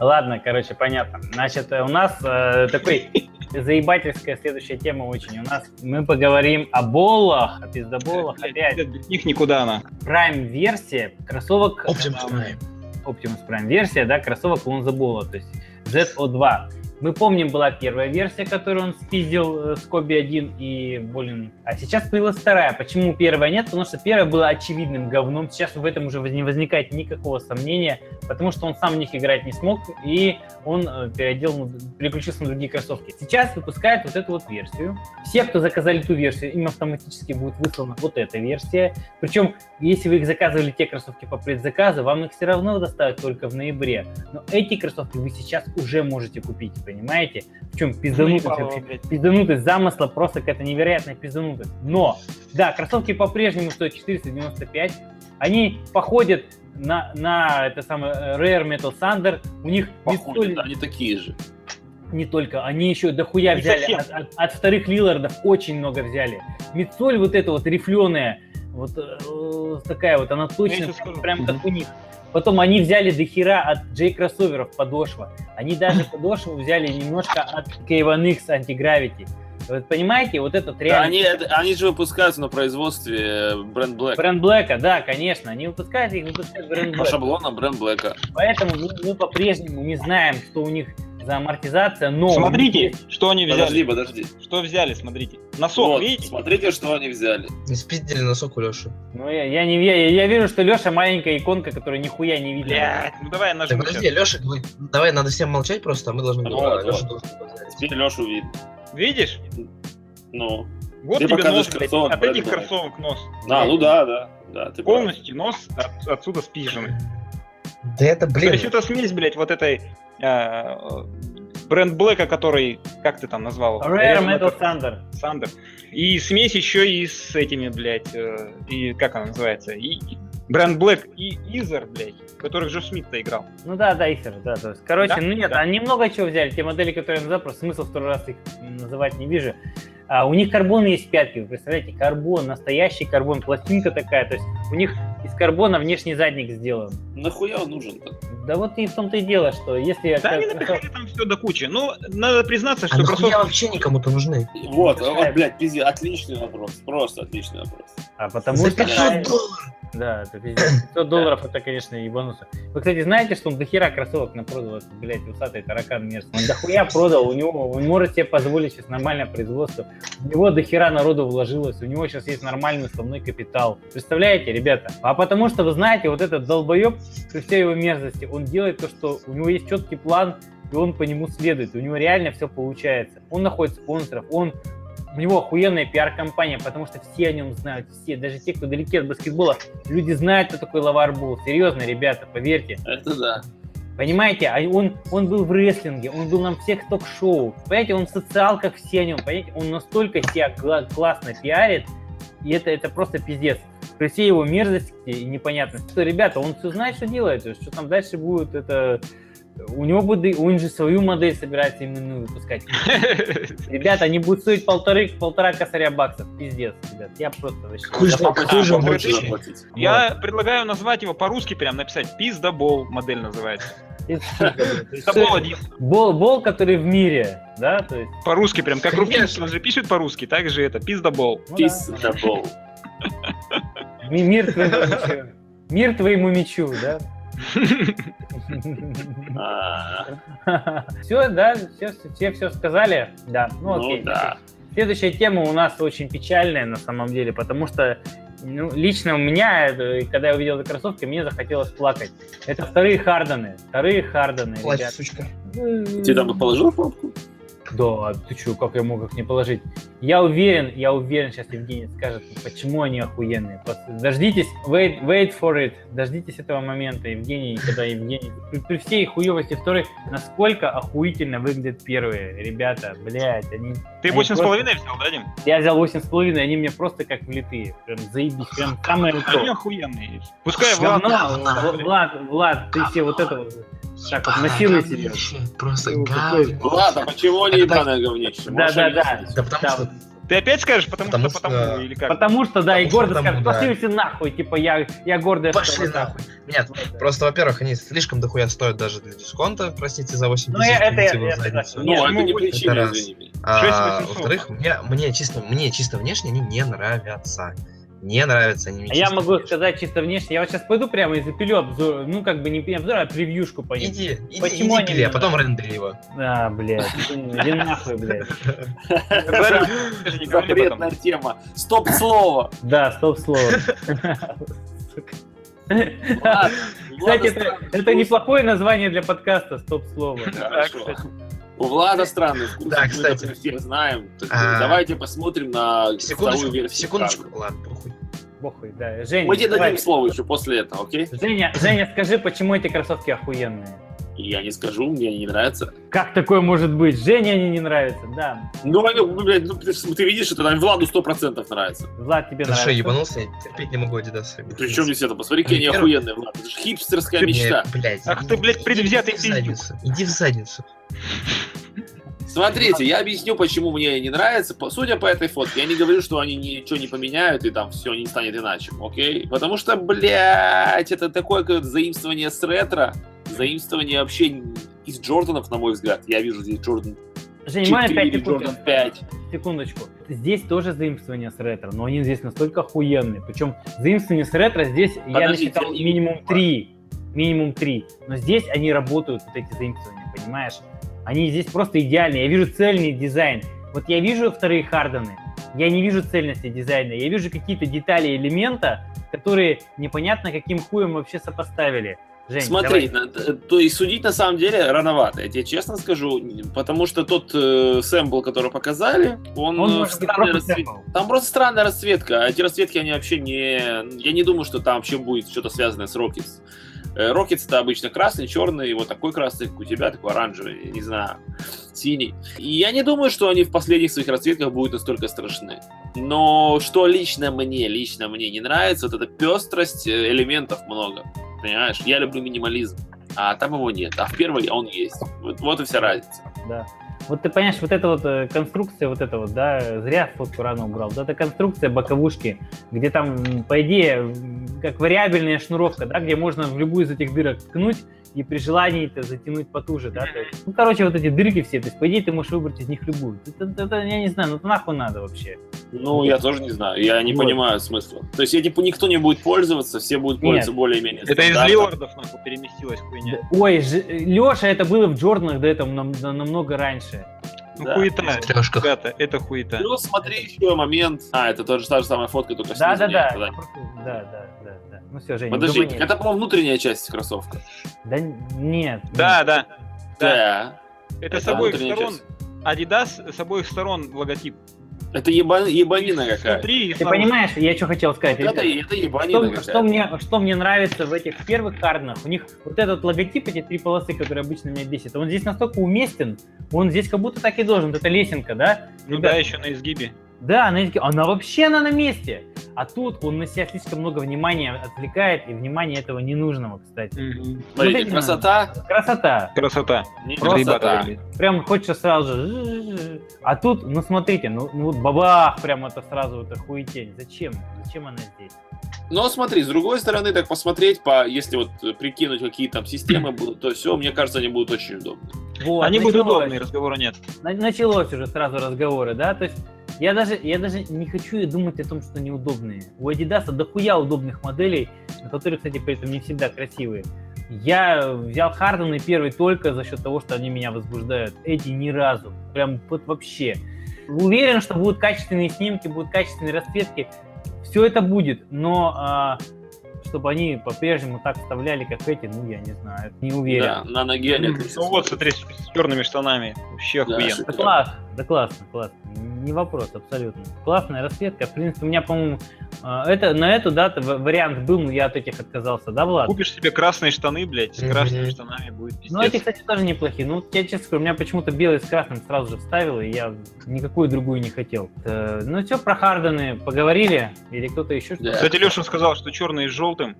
Ладно, короче, понятно. Значит, э, у нас э, такой заебательская следующая тема очень. У нас мы поговорим о боллах, о пиздоболах, опять. Без них никуда она. Prime версия кроссовок Optimus эм, Prime. Optimus Prime версия, да, кроссовок Лонзабола, то есть ZO2. Мы помним, была первая версия, которую он спиздил э, с Коби 1 и, блин, а сейчас появилась вторая. Почему первая нет? Потому что первая была очевидным говном. Сейчас в этом уже не возникает никакого сомнения, потому что он сам в них играть не смог, и он э, переодел, переключился на другие кроссовки. Сейчас выпускают вот эту вот версию. Все, кто заказали ту версию, им автоматически будет выслана вот эта версия. Причем, если вы их заказывали, те кроссовки по предзаказу, вам их все равно доставят только в ноябре. Но эти кроссовки вы сейчас уже можете купить, понимаете? Причем пизданутость, Заебало, вообще, пизданутость замысла просто какая-то невероятная пизданутость. Но, да, кроссовки по-прежнему стоят 495. Они походят на, на это самое э, Rare Metal Thunder. У них Похоже, мидсоль- да, они такие же. не только, они еще дохуя Не взяли. совсем. От, от- от вторых Лилардов очень много взяли. Мидсоль вот эта вот рифленая, вот э, такая вот, она точно прям как у них. Потом они взяли до хера от J кроссоверов подошва. Они даже подошву взяли немножко от K1X Anti-Gravity. Вот понимаете, вот этот Да, реально... они, это- они же выпускаются на производстве э, бренд Black. Бренд Блэка, да, конечно. Они выпускают их, выпускают бренд По Black. шаблонам бренд Блэка. Поэтому мы, мы по-прежнему не знаем, что у них за амортизация, но... Смотрите, что они Подожди, взяли. подожди. Что взяли, смотрите. Носок, Вот, видите? смотрите, что они взяли. Не спиздили носок у Леши. Ну, я, я не я, я вижу, что Леша маленькая иконка, которая нихуя не видно. Блядь, ну давай я Так нажму подожди. Леша, давай, надо всем молчать просто, а мы должны... Вот, говорить. вот. Леша говорить. Теперь Лешу видно. Видишь? Ну, Вот Ты тебе нос, кроссовок, От этих кроссовок нос. да, ну да, да. Да, ты прав. Полностью нос от- отсюда спиженный. Да это, То блин, есть это смесь, блядь, вот этой бренд Блэка, который, как ты там назвал? Rare Metal Thunder. Сандер. И смесь еще и с этими, блядь, э, и как она называется? И бренд Блэк и Изер, блядь, которых Джо Смит-то играл. Ну да, да, Исер, да. То есть, короче, Да? ну нет, Да. они много чего взяли. Те модели, которые я назвал, просто смысл второй раз их называть не вижу. А, у них карбон есть в пятке, вы представляете, карбон, настоящий карбон, пластинка такая, то есть у них из карбона внешний задник сделан. Нахуя он нужен-то? Да, Да вот и в том-то и дело, что если... Да, они напихали там все до кучи. Но надо признаться, что А нахуя кроссовки... вообще никому-то нужны? Вот, вот, блядь, пиздец, отличный вопрос. Просто отличный вопрос. А потому За что... 500 долларов! Да, это пиздец. 500 долларов это, конечно, ебануться. Вы, кстати, знаете, что он дохера кроссовок напродал, этот, блядь, усатый таракан мерзкий. Он дохуя продал, у него, он может себе позволить сейчас нормальное производство. У него дохера народу вложилось, у него сейчас есть нормальный основной капитал. Представляете, ребята? А потому что, вы знаете, вот этот долбоеб, при всей его мерзости, он делает то, что у него есть четкий план, и он по нему следует. У него реально все получается. Он находит спонсоров, он у него охуенная пиар-компания, потому что все о нем знают, все, даже те, кто далеки от баскетбола, люди знают, кто такой Лавар Булл. Серьезно, ребята, поверьте. Это да. Понимаете, а он, он был в рестлинге, он был на всех ток-шоу. Понимаете, он в социалках все о нем, понимаете, он настолько себя кла- классно пиарит, и это, это просто пиздец. При всей его мерзости и непонятности. Что, ребята, он все знает, что делает, что там дальше будет, это... У него будет, он же свою модель собирается именную выпускать. Ребята, они будут стоить полторы, полтора косаря баксов. Пиздец, ребят. Я просто вообще... Же- заплатить. Я предлагаю назвать его по-русски, прям написать пиздобол, модель называется. Пиздобол один. Бол, бол, который в мире, да, то есть... По-русски прям, как Конечно. Руфинский, он же пишет по-русски, так же это, пиздобол. ну да. Пиздобол. Ми- Мир твоему мечу. Мир твоему мечу, да? А, Все, да, все, все, все сказали? Да, ну Ну окей. да. Следующая тема у нас очень печальная на самом деле, потому что ну, лично у меня, э, когда я увидел эти кроссовки, мне захотелось плакать. Это вторые Хардены. Вторые Хардены, Плачь, ребят. сучка. Ты там их положил фотку? Да, а ты что, как я мог их не положить? Я уверен, я уверен, сейчас Евгений скажет, почему они охуенные. Просто Дождитесь, wait, wait for it, дождитесь этого момента, Евгений, когда Евгений, при, при всей хуевости вторых, насколько охуительно выглядят первые, ребята, блядь, они... Ты Они восемь с просто- половиной взял, да, Дим? Я взял 8,5, они мне просто как влитые, прям заебись, прям самое Они то. охуенные. Пускай Влад... Влад, Влад, Влад, ты все вот это вот так вот насилуй себе. Говнище, Просто Ну, говно. Ладно, почему они Это так- ебаное говнище? Да, да, да. Да потому Да, что Ты опять скажешь, потому, Потому что, что- потому, или как? Потому что, да, и Потому гордо что скажет, там, да. пошли все нахуй, типа, я, я гордая. пошли что- нахуй. Нет, просто, во-первых, они слишком дохуя стоят даже для дисконта, простите за 8 Ну, я- это я- позитивов я в задницу. согласен. Ну, это ну, не это причина, извини меня. А, 6800. во-вторых, мне, мне, чисто, мне чисто внешне они не нравятся. Не нравятся они мне А я могу внешне. сказать чисто внешне, я вот сейчас пойду прямо и запилю обзор, ну, как бы не обзор, а превьюшку по ним. Иди, иди, Почему иди они пили, а не потом рендери его. Да, блядь, иди нахуй, блядь. Не. Запретная тема. Стоп-слово. Да, стоп слово. Ладно, Кстати, это, неплохое название для подкаста, стоп слово. Хорошо. кстати. У Влада странный вкус. Да, мы кстати. это все знаем. А, Давайте посмотрим на Секундочку, текстовую версию. секундочку, ладно, похуй. Похуй, да. Женя, Мы тебе давай. дадим слово еще после этого, окей? Женя, Женя, скажи, почему эти кроссовки охуенные? Я не скажу, мне они не нравятся. Как такое может быть? Жене они не нравятся, да. Ну, они, ну, блядь, ну, ты, ты видишь, что там Владу сто процентов нравится. Влад, тебе Ты что, нравится? ебанулся? Я терпеть не могу Адидасы. Причем здесь это, посмотри, какие они охуенные, Влад. Это же хипстерская Не, мечта. блядь, Ах ты, блядь, иди- предвзятый иди в пиздюк. задницу. Иди в задницу. Смотрите, я объясню, почему мне не нравится. По- Судя по этой фотке, я не говорю, что они ничего не поменяют и там все не станет иначе, окей? Потому что, блядь, это такое какое-то заимствование с ретро, заимствование вообще из Джорданов, на мой взгляд. Я вижу здесь Джордан Женя, 4 можно 5 или секунд? Джордан 5. Секундочку. Здесь тоже заимствование с ретро, но они здесь настолько охуенные. Причем заимствование с ретро здесь я Подождите, насчитал они- минимум три. Минимум три. Но здесь они работают, вот эти заимствования, понимаешь? Они здесь просто идеальные. Я вижу цельный дизайн. Вот я вижу вторые Хардены, я не вижу цельности дизайна. Я вижу какие-то детали элемента, которые непонятно каким хуем вообще сопоставили. Жень, Смотри, давай. на- т- то есть судить на самом деле рановато, я тебе честно скажу, потому что тот э, сэмпл, который показали, он, Он э, просто расцвет-. Там просто странная расцветка. а Эти расцветки, они вообще не... Я не думаю, что там вообще будет что-то связанное с Rockets. Э, Rockets это обычно красный, черный, вот такой красный, как у тебя, такой оранжевый, не знаю, синий. И я не думаю, что они в последних своих расцветках будут настолько страшны. Но что лично мне, лично мне не нравится, вот эта пестрость э, элементов много. Понимаешь? Я люблю минимализм. А там его нет. А в первой он есть. Вот, вот и вся разница. Да. Вот ты понимаешь, вот эта вот э, конструкция, вот это вот, да, зря фотку рано убрал. Вот эта конструкция боковушки, где там, по идее, как вариабельная шнуровка, да, где можно в любую из этих дырок ткнуть, и при желании это затянуть потуже, да, то есть, ну, короче, вот эти дырки все, то есть, по идее, ты можешь выбрать из них любую. Это, это- это, я не знаю, ну, нахуй надо вообще. Ну, я тоже не знаю, я не Вот. понимаю смысла. То есть, типа, никто не будет пользоваться, все будут Нет. пользоваться более-менее Это из. Лилардов, нахуй, переместилась хуйня. Ой, Леша, это было в Джорданах до этого нам- на- намного раньше. Ну, Да. хуета. Ребята, это хуета. Плюс смотри еще момент. А, это тоже та же самая фотка, только Да, снизу да, да, да, да, да, да. Ну все, Женя, Подожди, думай, нет. это, по-моему, внутренняя часть кроссовка. Да нет. Да, да. Да. Да. Это с Это обоих внутренняя сторон. часть. Adidas с обоих сторон логотип. Это еба- ебанина какая. Ты понимаешь, я что хотел сказать? Вот это, это ебанина Что, какая. что мне, что мне нравится в этих первых кардинах, у них вот этот логотип, эти три полосы, которые обычно меня бесит, он здесь настолько уместен, он здесь как будто так и должен, вот эта лесенка, да? Ну Ребят, да, еще на изгибе. Да, она, она вообще она на месте. А тут он на себя слишком много внимания отвлекает, и внимания этого не нужного, кстати. Смотрите, Смотрите на- красота. Красота. Красота. красота. Прям хочется сразу же. А тут, ну смотрите, ну, ну вот бабах, прям это сразу это хуетень. Зачем? Зачем она здесь? Но смотри, с другой стороны, так посмотреть, по, если вот прикинуть, какие там системы будут, то все, мне кажется, они будут очень удобны. Вот, Они будут началось. удобные, разговора нет. На- Началось уже сразу разговоры, да, то есть я даже, я даже не хочу и думать о том, что они удобные. У Adidas дохуя удобных моделей, на которые, кстати, при этом не всегда красивые. Я взял Хардены первый только за счет того, что они меня возбуждают. Эти ни разу. Прям вот вообще. Уверен, что будут качественные снимки, будут качественные расцветки. Все это будет, но а, чтобы они по-прежнему так вставляли, как эти, ну, я не знаю, не уверен. Да, на ноге они отлично Ну вот, смотри, с черными штанами. Вообще Да, охуенно. Да классно, да классно, классно. Не вопрос, абсолютно. Классная расцветка. В принципе, у меня, по-моему, э, это, на эту дату вариант был, но я от этих отказался, да, Влад? Купишь себе красные штаны, блядь, с красными штанами будет пиздец. Ну, эти, кстати, тоже неплохие. Ну, я честно скажу, у меня почему-то белый с красным сразу же вставил, и я никакую другую не хотел. Э, Ну, все, про Хардены поговорили? Или кто-то еще что-то? Да. Кстати, Леша сказал, что черный с желтым.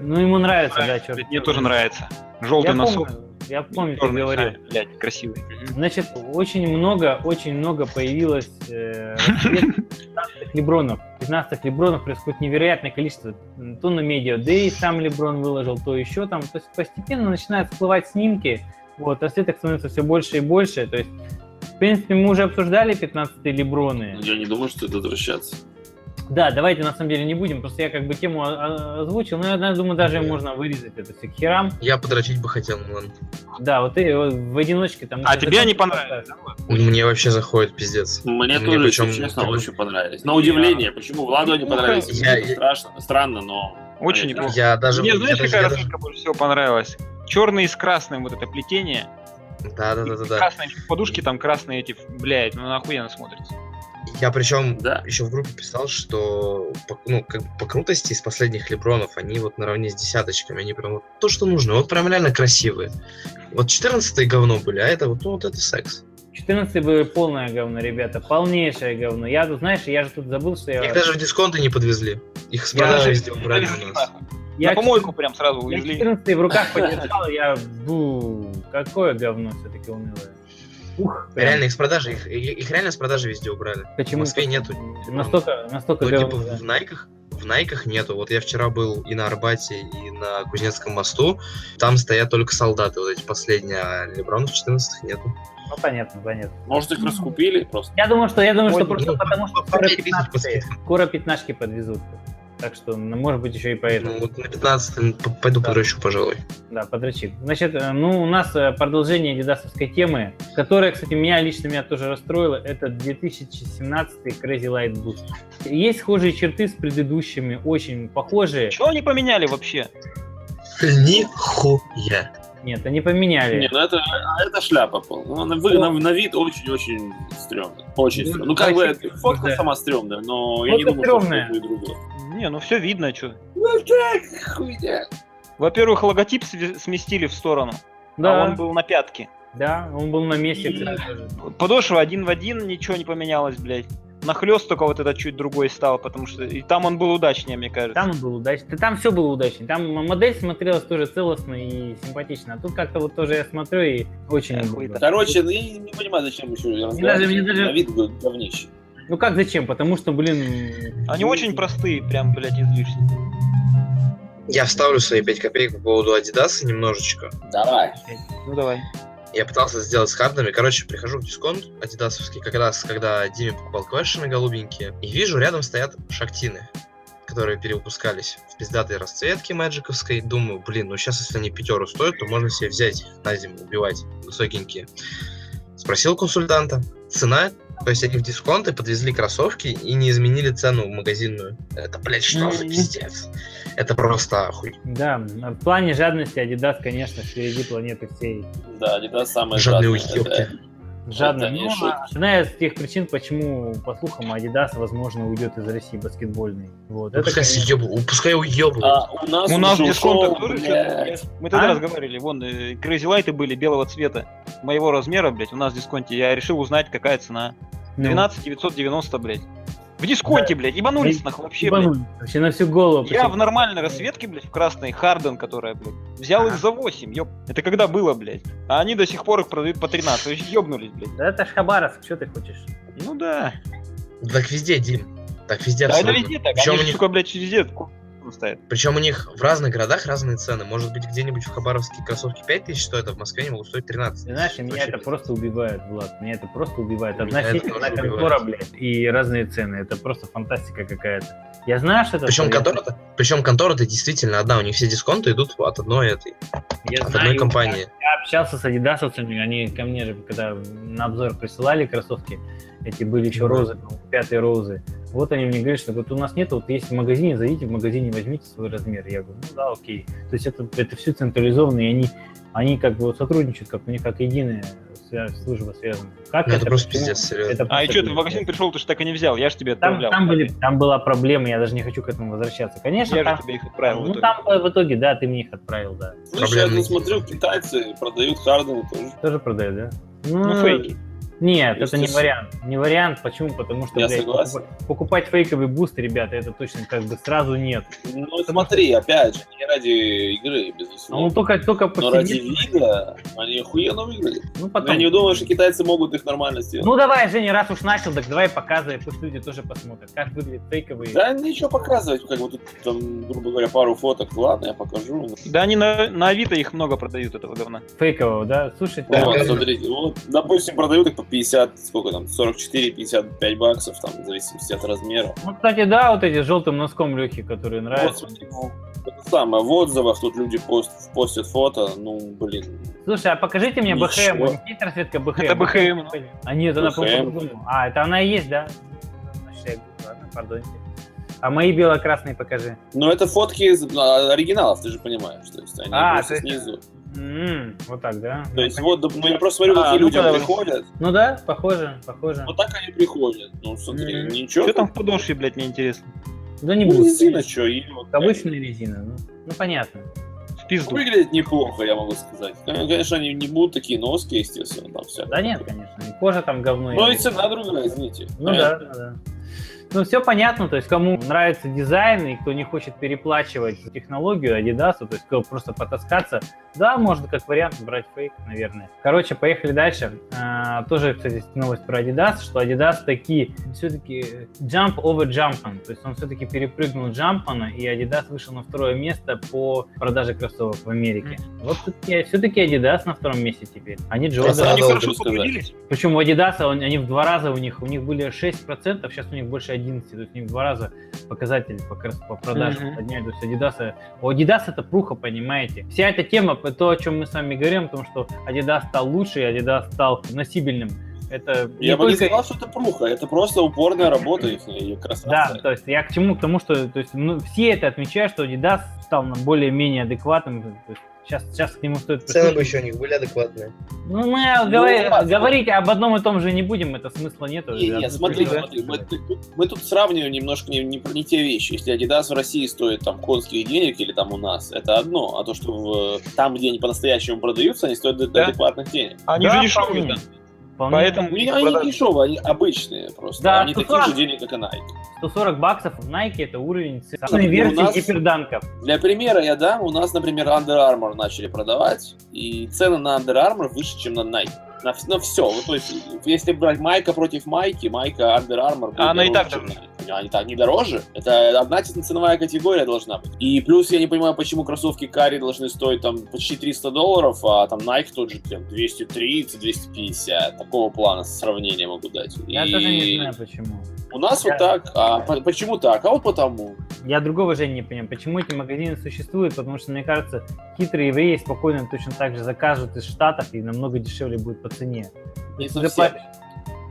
Ну, ему нравится, да, черт. Мне тоже нравится. Я Желтый носок. помню, я помню, черный говорил. блядь, красивый. Значит, очень много, очень много появилось э, расцветок 15 лебронов. 15 лебронов происходит невероятное количество. То на медиа, да и сам леброн выложил, то еще там. То есть постепенно начинают всплывать снимки. Вот, расцветок становится все больше и больше. То есть, в принципе, мы уже обсуждали 15 леброны. Я не думаю, что это возвращаться. Да, давайте на самом деле не будем. Просто я как бы тему озвучил, но я наверное, думаю, даже можно вырезать это все к херам. Я подрочить бы хотел, ну ладно. Да, вот ты вот в одиночке там... А тебе они понравились? Мне вообще заходит пиздец. Мне Мне тоже, причем честно, бы- очень понравились. На удивление, почему Владу они Ну, понравились, я- это страшно, странно, но... Очень неплохо. Я даже... Мне я знаешь, какая я даже- расцветка больше всего понравилась? Черный с красным вот это плетение. Да, да, да, да, да. Красные подушки, там красные эти, блядь, ну охуенно смотрится. Я причем Да. еще в группе писал, что по, ну, как бы по крутости из последних лебронов они вот наравне с десяточками, они прям вот то, что нужно, вот прям реально красивые. Вот 14 говно были, а это вот, ну, вот это секс. 14 было полное говно, ребята, полнейшее говно. Я тут, знаешь, я же тут забыл, что я... Их даже в дисконты не подвезли. Их с Я продажи везде убрали у я нас. нахуй. На помойку прям сразу Я увезли. 14 в руках подержал, я... Бу, какое говно все-таки унылое. Ух, прям. Реально их с продажи, их, их реально с продажи везде убрали. Почему? В Москве нету. Настолько, настолько Ну, типа да. в Найках, в Найках нету. Вот я вчера был и на Арбате, и на Кузнецком мосту. Там стоят только солдаты, вот эти последние, а Лебронов 14 нету. Ну, понятно, понятно. Может, их раскупили просто? Я думаю, что, я думаю, что просто ну, потому, что по скоро 5 тысяч по 15 скидкам. скоро пятнашки подвезут. Так что, ну, может быть, еще и поэтому. Ну, вот на 15 п- пойду Да. подращу, пожалуй. Да, подрочи. Значит, э, ну, у нас э, продолжение дидасовской темы, которая, кстати, меня лично меня тоже расстроила. Это 2017 Crazy Light Boost. Есть схожие черты с предыдущими, очень похожие. Чего они поменяли вообще? Нихуя. Нет, они поменяли. Не, ну это, а это шляпа полная. Ну, на, вы- на- на вид очень-очень стрёмно. Очень Ну, стрёмно. Ну, как бы, фотка да. сама стрёмная, но я не Фотка думаю, что стрёмная. что-то и другое. Не, ну все видно, что. Ну так, хуйня. Во-первых, логотип сместили в сторону, да, а он был на пятке. да, он был на месте. И-. Подошва один в один, ничего не поменялось, блядь. Нахлест только вот этот чуть другой стал, потому что и там он был удачнее, мне кажется. Там он был удачный. Там все было удачно. Там модель смотрелась тоже целостно и симпатично. А тут как-то вот тоже я смотрю и очень... Эх. Короче, ну, я не, понимаю, зачем еще даже- разговаривать. мне даже- На вид говнище. Ну как зачем? Потому что, блин... Они очень простые, прям, блядь, излишне. Я вставлю свои 5 копеек по поводу Adidas немножечко. Давай. Ну давай. Я пытался сделать с хардами. Короче, прихожу в дисконт адидасовский, как раз когда Диме покупал квешины голубенькие, и вижу, рядом стоят шактины, которые перевыпускались в пиздатой расцветке мэджиковской. Думаю, блин, ну сейчас, если они пятеру стоят, то можно себе взять на зиму, убивать, высокенькие. Спросил консультанта. Цена, то есть они в дисконты подвезли кроссовки и не изменили цену в магазинную. Это, блядь, что за пиздец? Это просто охуй. Да, в плане жадности Adidas, конечно, впереди планеты всей. Да, Adidas самая Жадные жадная, уёбки. да. Жадно. Ну, одна из тех причин, почему, по слухам, Adidas, возможно, уйдет из России баскетбольной. Вот. Ну, Это, пускай конечно, съебывают, пускай уебывают. А у нас, У нас что-то- Мы тогда А? разговаривали, вон, э, Crazy Light были белого цвета, моего размера, блядь, у нас в дисконте. Я решил узнать, какая цена. ну, 12 990, блядь. В дисконте, блядь, ебанулись нахуй вообще, блядь. ебанули. Вообще на всю голову. Я Причем- в нормальной расцветке, блядь, в красной Харден, которая, блядь, взял Ага. их за 8, ёб. Это когда было, блядь? А они до сих пор их продают по 13, то есть ёбнулись, блядь. Да это ж Хабаровск, что ты хочешь? Ну да. Так везде, Дим. Так везде Да это везде так, Причем они же, них сука, блядь, везде ку- ставят. Причем у них в разных городах разные цены. Может быть, где-нибудь в Хабаровске кроссовки 5000 стоят, а в Москве они могут стоить 13. Ты знаешь, меня это просто убивает, Влад. Меня это просто убивает. Одна сеть, одна контора, блядь, и разные цены. Это просто фантастика какая-то. Я знаю, что это... Причем я- контора-то, причем контора-то действительно одна. У них все дисконты идут от одной этой, Я от знаю, одной компании. Я общался с адидасовцами, они ко мне же, когда на обзор присылали кроссовки, эти были еще розы, по-моему, пятые розы. Вот они мне говорят, что вот у нас нет, вот есть в магазине, зайдите в магазине, возьмите свой размер. Я говорю, ну да, окей. То есть это, это все централизованно, и они, они как бы вот сотрудничают, как у них как единая связь, служба связана. Как Ну, это просто почему? пиздец, серьезно. Это А и что, ты в магазин пришел, ты же так и не взял, я же тебе Там, отправлял. там, были, там была проблема, я даже не хочу к этому возвращаться. Конечно, Я там, же тебе их отправил. ну там э, в итоге, да, ты мне их отправил, да. Слушай, я Проблемный тут смотрю, китайцы продают Хардены тоже. Тоже продают, да? Ну, фейки. Нет, это не вариант. Не вариант. Почему? Потому что, Я блядь, согласен. покупать, покупать фейковый буст, ребята, это точно как бы сразу нет. Ну смотри, опять же, не ради игры, безусловно. только, только Но ради вида они охуенно выглядят. Ну, Но потом. Я не думаю, что китайцы могут их нормально сделать. Ну давай, Женя, раз уж начал, так давай показывай, пусть люди тоже посмотрят, как выглядят фейковые. Да ничего показывать, как вот тут, там, грубо говоря, пару фоток. Ладно, я покажу. Да они на, на Авито их много продают, этого говна. Фейкового, да? Слушай, Да, вот, смотрите, вот, допустим, продают их по 50, сколько там, 44-55 баксов, там, в зависимости от размера. ну, кстати, да, вот эти с желтым носком Лехи, которые Вот, нравятся. смотри, ну, это самое, в отзывах тут люди пост, постят фото, ну, блин. Слушай, а покажите мне БХМ, у них есть расцветка БХМ? Это БХМ, ну. А нет, она БХМ. по-другому. А, это она и есть, да? Значит, я- Ладно, пардоньте. А мои бело-красные покажи. Но это фотки из а, оригиналов, ты же понимаешь, то есть они А, просто то есть- снизу. М, вот так, да? То есть вот, ну я просто смотрю, А, какие ну людям да. приходят. Ну да, похоже, похоже. Вот так они приходят. Ну, смотри, Мгм. ничего. Что там в подошве, блядь, мне интересно? Да не Ну, будет. резина, что, и вот, Обычная резина, ну, ну понятно. В пизду. Выглядит неплохо, я могу сказать. Ну, Конечно, они не будут такие носки, естественно, там все. Да нет, конечно, и кожа там говно. Но и цена другая, извините. Ну да, да, да. Ну, все понятно, то есть кому нравится дизайн и кто не хочет переплачивать за технологию Adidas, то есть кто просто потаскаться, да, можно как вариант брать фейк, наверное. Короче, поехали дальше. А, тоже, кстати, новость про Adidas, что Adidas такие все-таки jump over jumpon, то есть он все-таки перепрыгнул джампана, и Adidas вышел на второе место по продаже кроссовок в Америке. Вот все-таки, все-таки Adidas на втором месте теперь, а не Jordan. Они хорошо потрудились. Причем у Adidas он- они в два раза у них, у них были 6%, сейчас у них больше 11%, то есть у них в два раза показатели по, по продажам Мгм. подняли. То есть Adidas, у Adidas это пруха, понимаете. Вся эта тема, то, о чем мы с вами говорим, о том, что Adidas стал лучше, и Adidas стал носибельным, это не Я бы не только... сказал, что это пруха, это просто упорная работа их, и красавцы. Да, то есть я к чему? К тому, что то есть, ну, все это отмечают, что Adidas стал нам более-менее адекватным. То есть сейчас, сейчас к нему стоит Цены бы еще у них были адекватные. Ну, мы говори- ладно. говорить об одном и том же не будем, это смысла нет. Не, не, смотри, смотри, мы, мы тут сравниваем немножко не, не, не те вещи. Если Adidas в России стоит там конских денег или там у нас, это одно, а то, что в- там, где они по-настоящему продаются, они стоят Да. адекватных денег. Они Да, же дешевые, вполне. Поэтому Они, их они продаж- дешевые, они обычные просто. Да, они 140. таких же денег, как и Nike. 140 баксов в Nike это уровень Ну, самой у версии нас- гиперданков. Для примера я дам, у нас, например, Under Armour начали продавать, и цены на Under Armour выше, чем на Nike. На, все. Вот, то есть, если брать майка против майки, майка Under Armour будет А она и дороже, так чем дороже. Nike. они дороже. Это одна ценовая категория должна быть. И плюс я не понимаю, почему кроссовки Кари должны стоить там почти 300 долларов, а там Nike тот же там 230-250. Такого плана сравнения могу дать. Я И тоже не знаю почему. У нас Я- вот так. А по- почему так? А вот потому. Я другого же не понимаю, почему эти магазины существуют, потому что, мне кажется, хитрые евреи спокойно точно так же закажут из Штатов и намного дешевле будет по цене. Не совсем. заплатишь-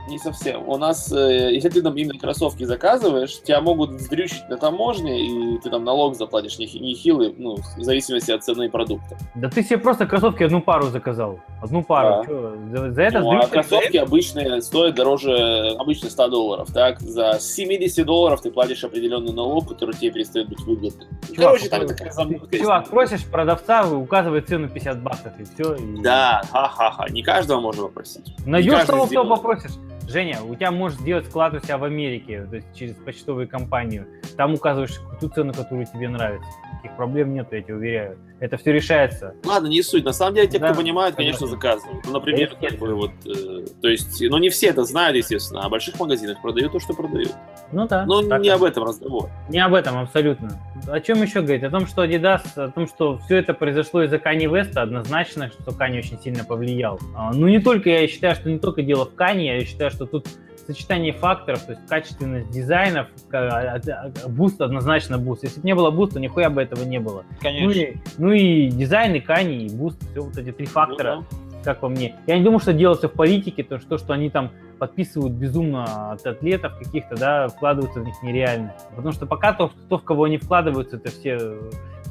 Не совсем. У нас, э, если ты там именно кроссовки заказываешь, тебя могут сдрючить на таможне, и ты там налог заплатишь нехи- нехилый, ну, в зависимости от цены продукта. Да ты себе просто кроссовки одну пару заказал. Одну пару. Да. Чё, за, за это Ну, а кроссовки обычные стоят дороже обычно 100 долларов, так? За 70 долларов ты платишь определенный налог, который тебе перестает быть выгодным. Короче, там ты- такая есть. Чувак, просишь продавца, указывает цену 50 баксов, и все. Да, ха-ха-ха, не каждого можно попросить. Найдешь того, сделает. попросишь. Женя, у тебя может сделать склад у себя в Америке, то есть через почтовую компанию. Там указываешь ту цену, которую тебе нравится. Таких проблем нет, я тебе уверяю. Это все решается. Ладно, не суть. На самом деле, те, Да, кто понимают, конечно, заказывают. Ну, например, Да, как бы вот, э, то есть, ну, не все это знают, естественно, а в больших магазинах продают то, что продают. Ну да. Но так не и- об этом разговор. Не об этом абсолютно. О чем еще говорить? О том, что Adidas, о том, что все это произошло из-за Kanye West, однозначно, что Kanye очень сильно повлиял. А, Ну не только, я считаю, что не только дело в Kanye, я считаю, что тут сочетание факторов, то есть качественность дизайнов, ка- а- а- буст однозначно буст. Если бы не было буста, нихуя бы этого не было. Ну Конечно. и, ну и дизайн, и Kanye, и буст, все вот эти три фактора Ну как по мне. Я не думаю, что делается в политике, то что, что они там подписывают безумно от атлетов каких-то, да, вкладываются в них нереально. Потому что пока то, то в кого они вкладываются, это все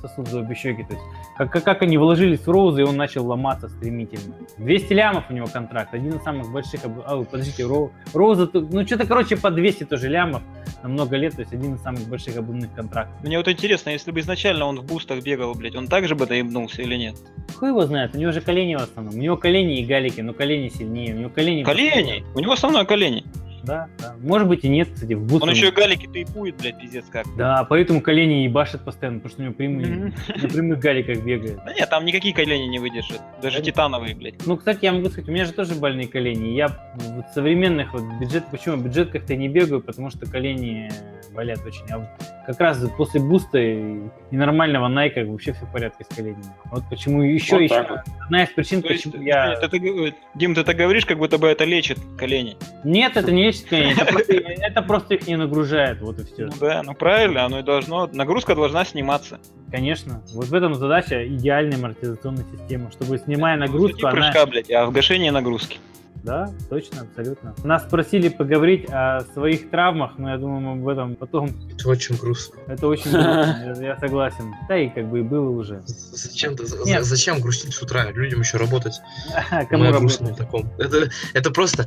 сосут за обе щеки. То есть, как, как, они вложились в Роуза, и он начал ломаться стремительно. 200 лямов у него контракт, один из самых больших. А, подождите, Роу, Роуза, ну что-то, короче, по 200 тоже лямов на много лет, то есть один из самых больших обувных контрактов. Мне вот интересно, если бы изначально он в бустах бегал, блядь, он так же бы доебнулся или нет? Хуй его знает, у него же колени в основном. У него колени и галики, но колени сильнее. У него колени... Колени! У него основное колени. Да, да. Может быть и нет, кстати, в бустах. Он еще и галики тейпует, блядь, пиздец как. Да, поэтому колени ебашит постоянно, потому что у него прямые, на прямых галиках бегает. Да нет, там никакие колени не выдержат. Даже Да. титановые, блядь. Ну, кстати, я могу сказать, у меня же тоже больные колени. Я в современных вот бюджет, почему в бюджетках-то не бегаю, потому что колени болят очень. А вот как раз после буста и, нормального найка вообще все в порядке с коленями. Вот почему еще, Вот еще вот. одна из причин, То есть, почему я... это ты г- Дим, ты так говоришь, как будто бы это лечит колени. Нет, это не лечит колени, это просто, это просто их не нагружает, вот и все. Ну да, ну правильно, оно и должно. Нагрузка должна сниматься. Конечно. Вот в этом задача идеальной амортизационной системы, чтобы снимая нагрузку, Не она... прыжка, блядь, а в гашении нагрузки. Да, точно, абсолютно. Нас просили поговорить о своих травмах, но я думаю, мы об этом потом. Это очень грустно. Это очень грустно, я- я согласен. Да и как бы и было уже. Зачем, Нет. зачем грустить с утра? Людям еще работать. Кому на работать? таком. Это, это просто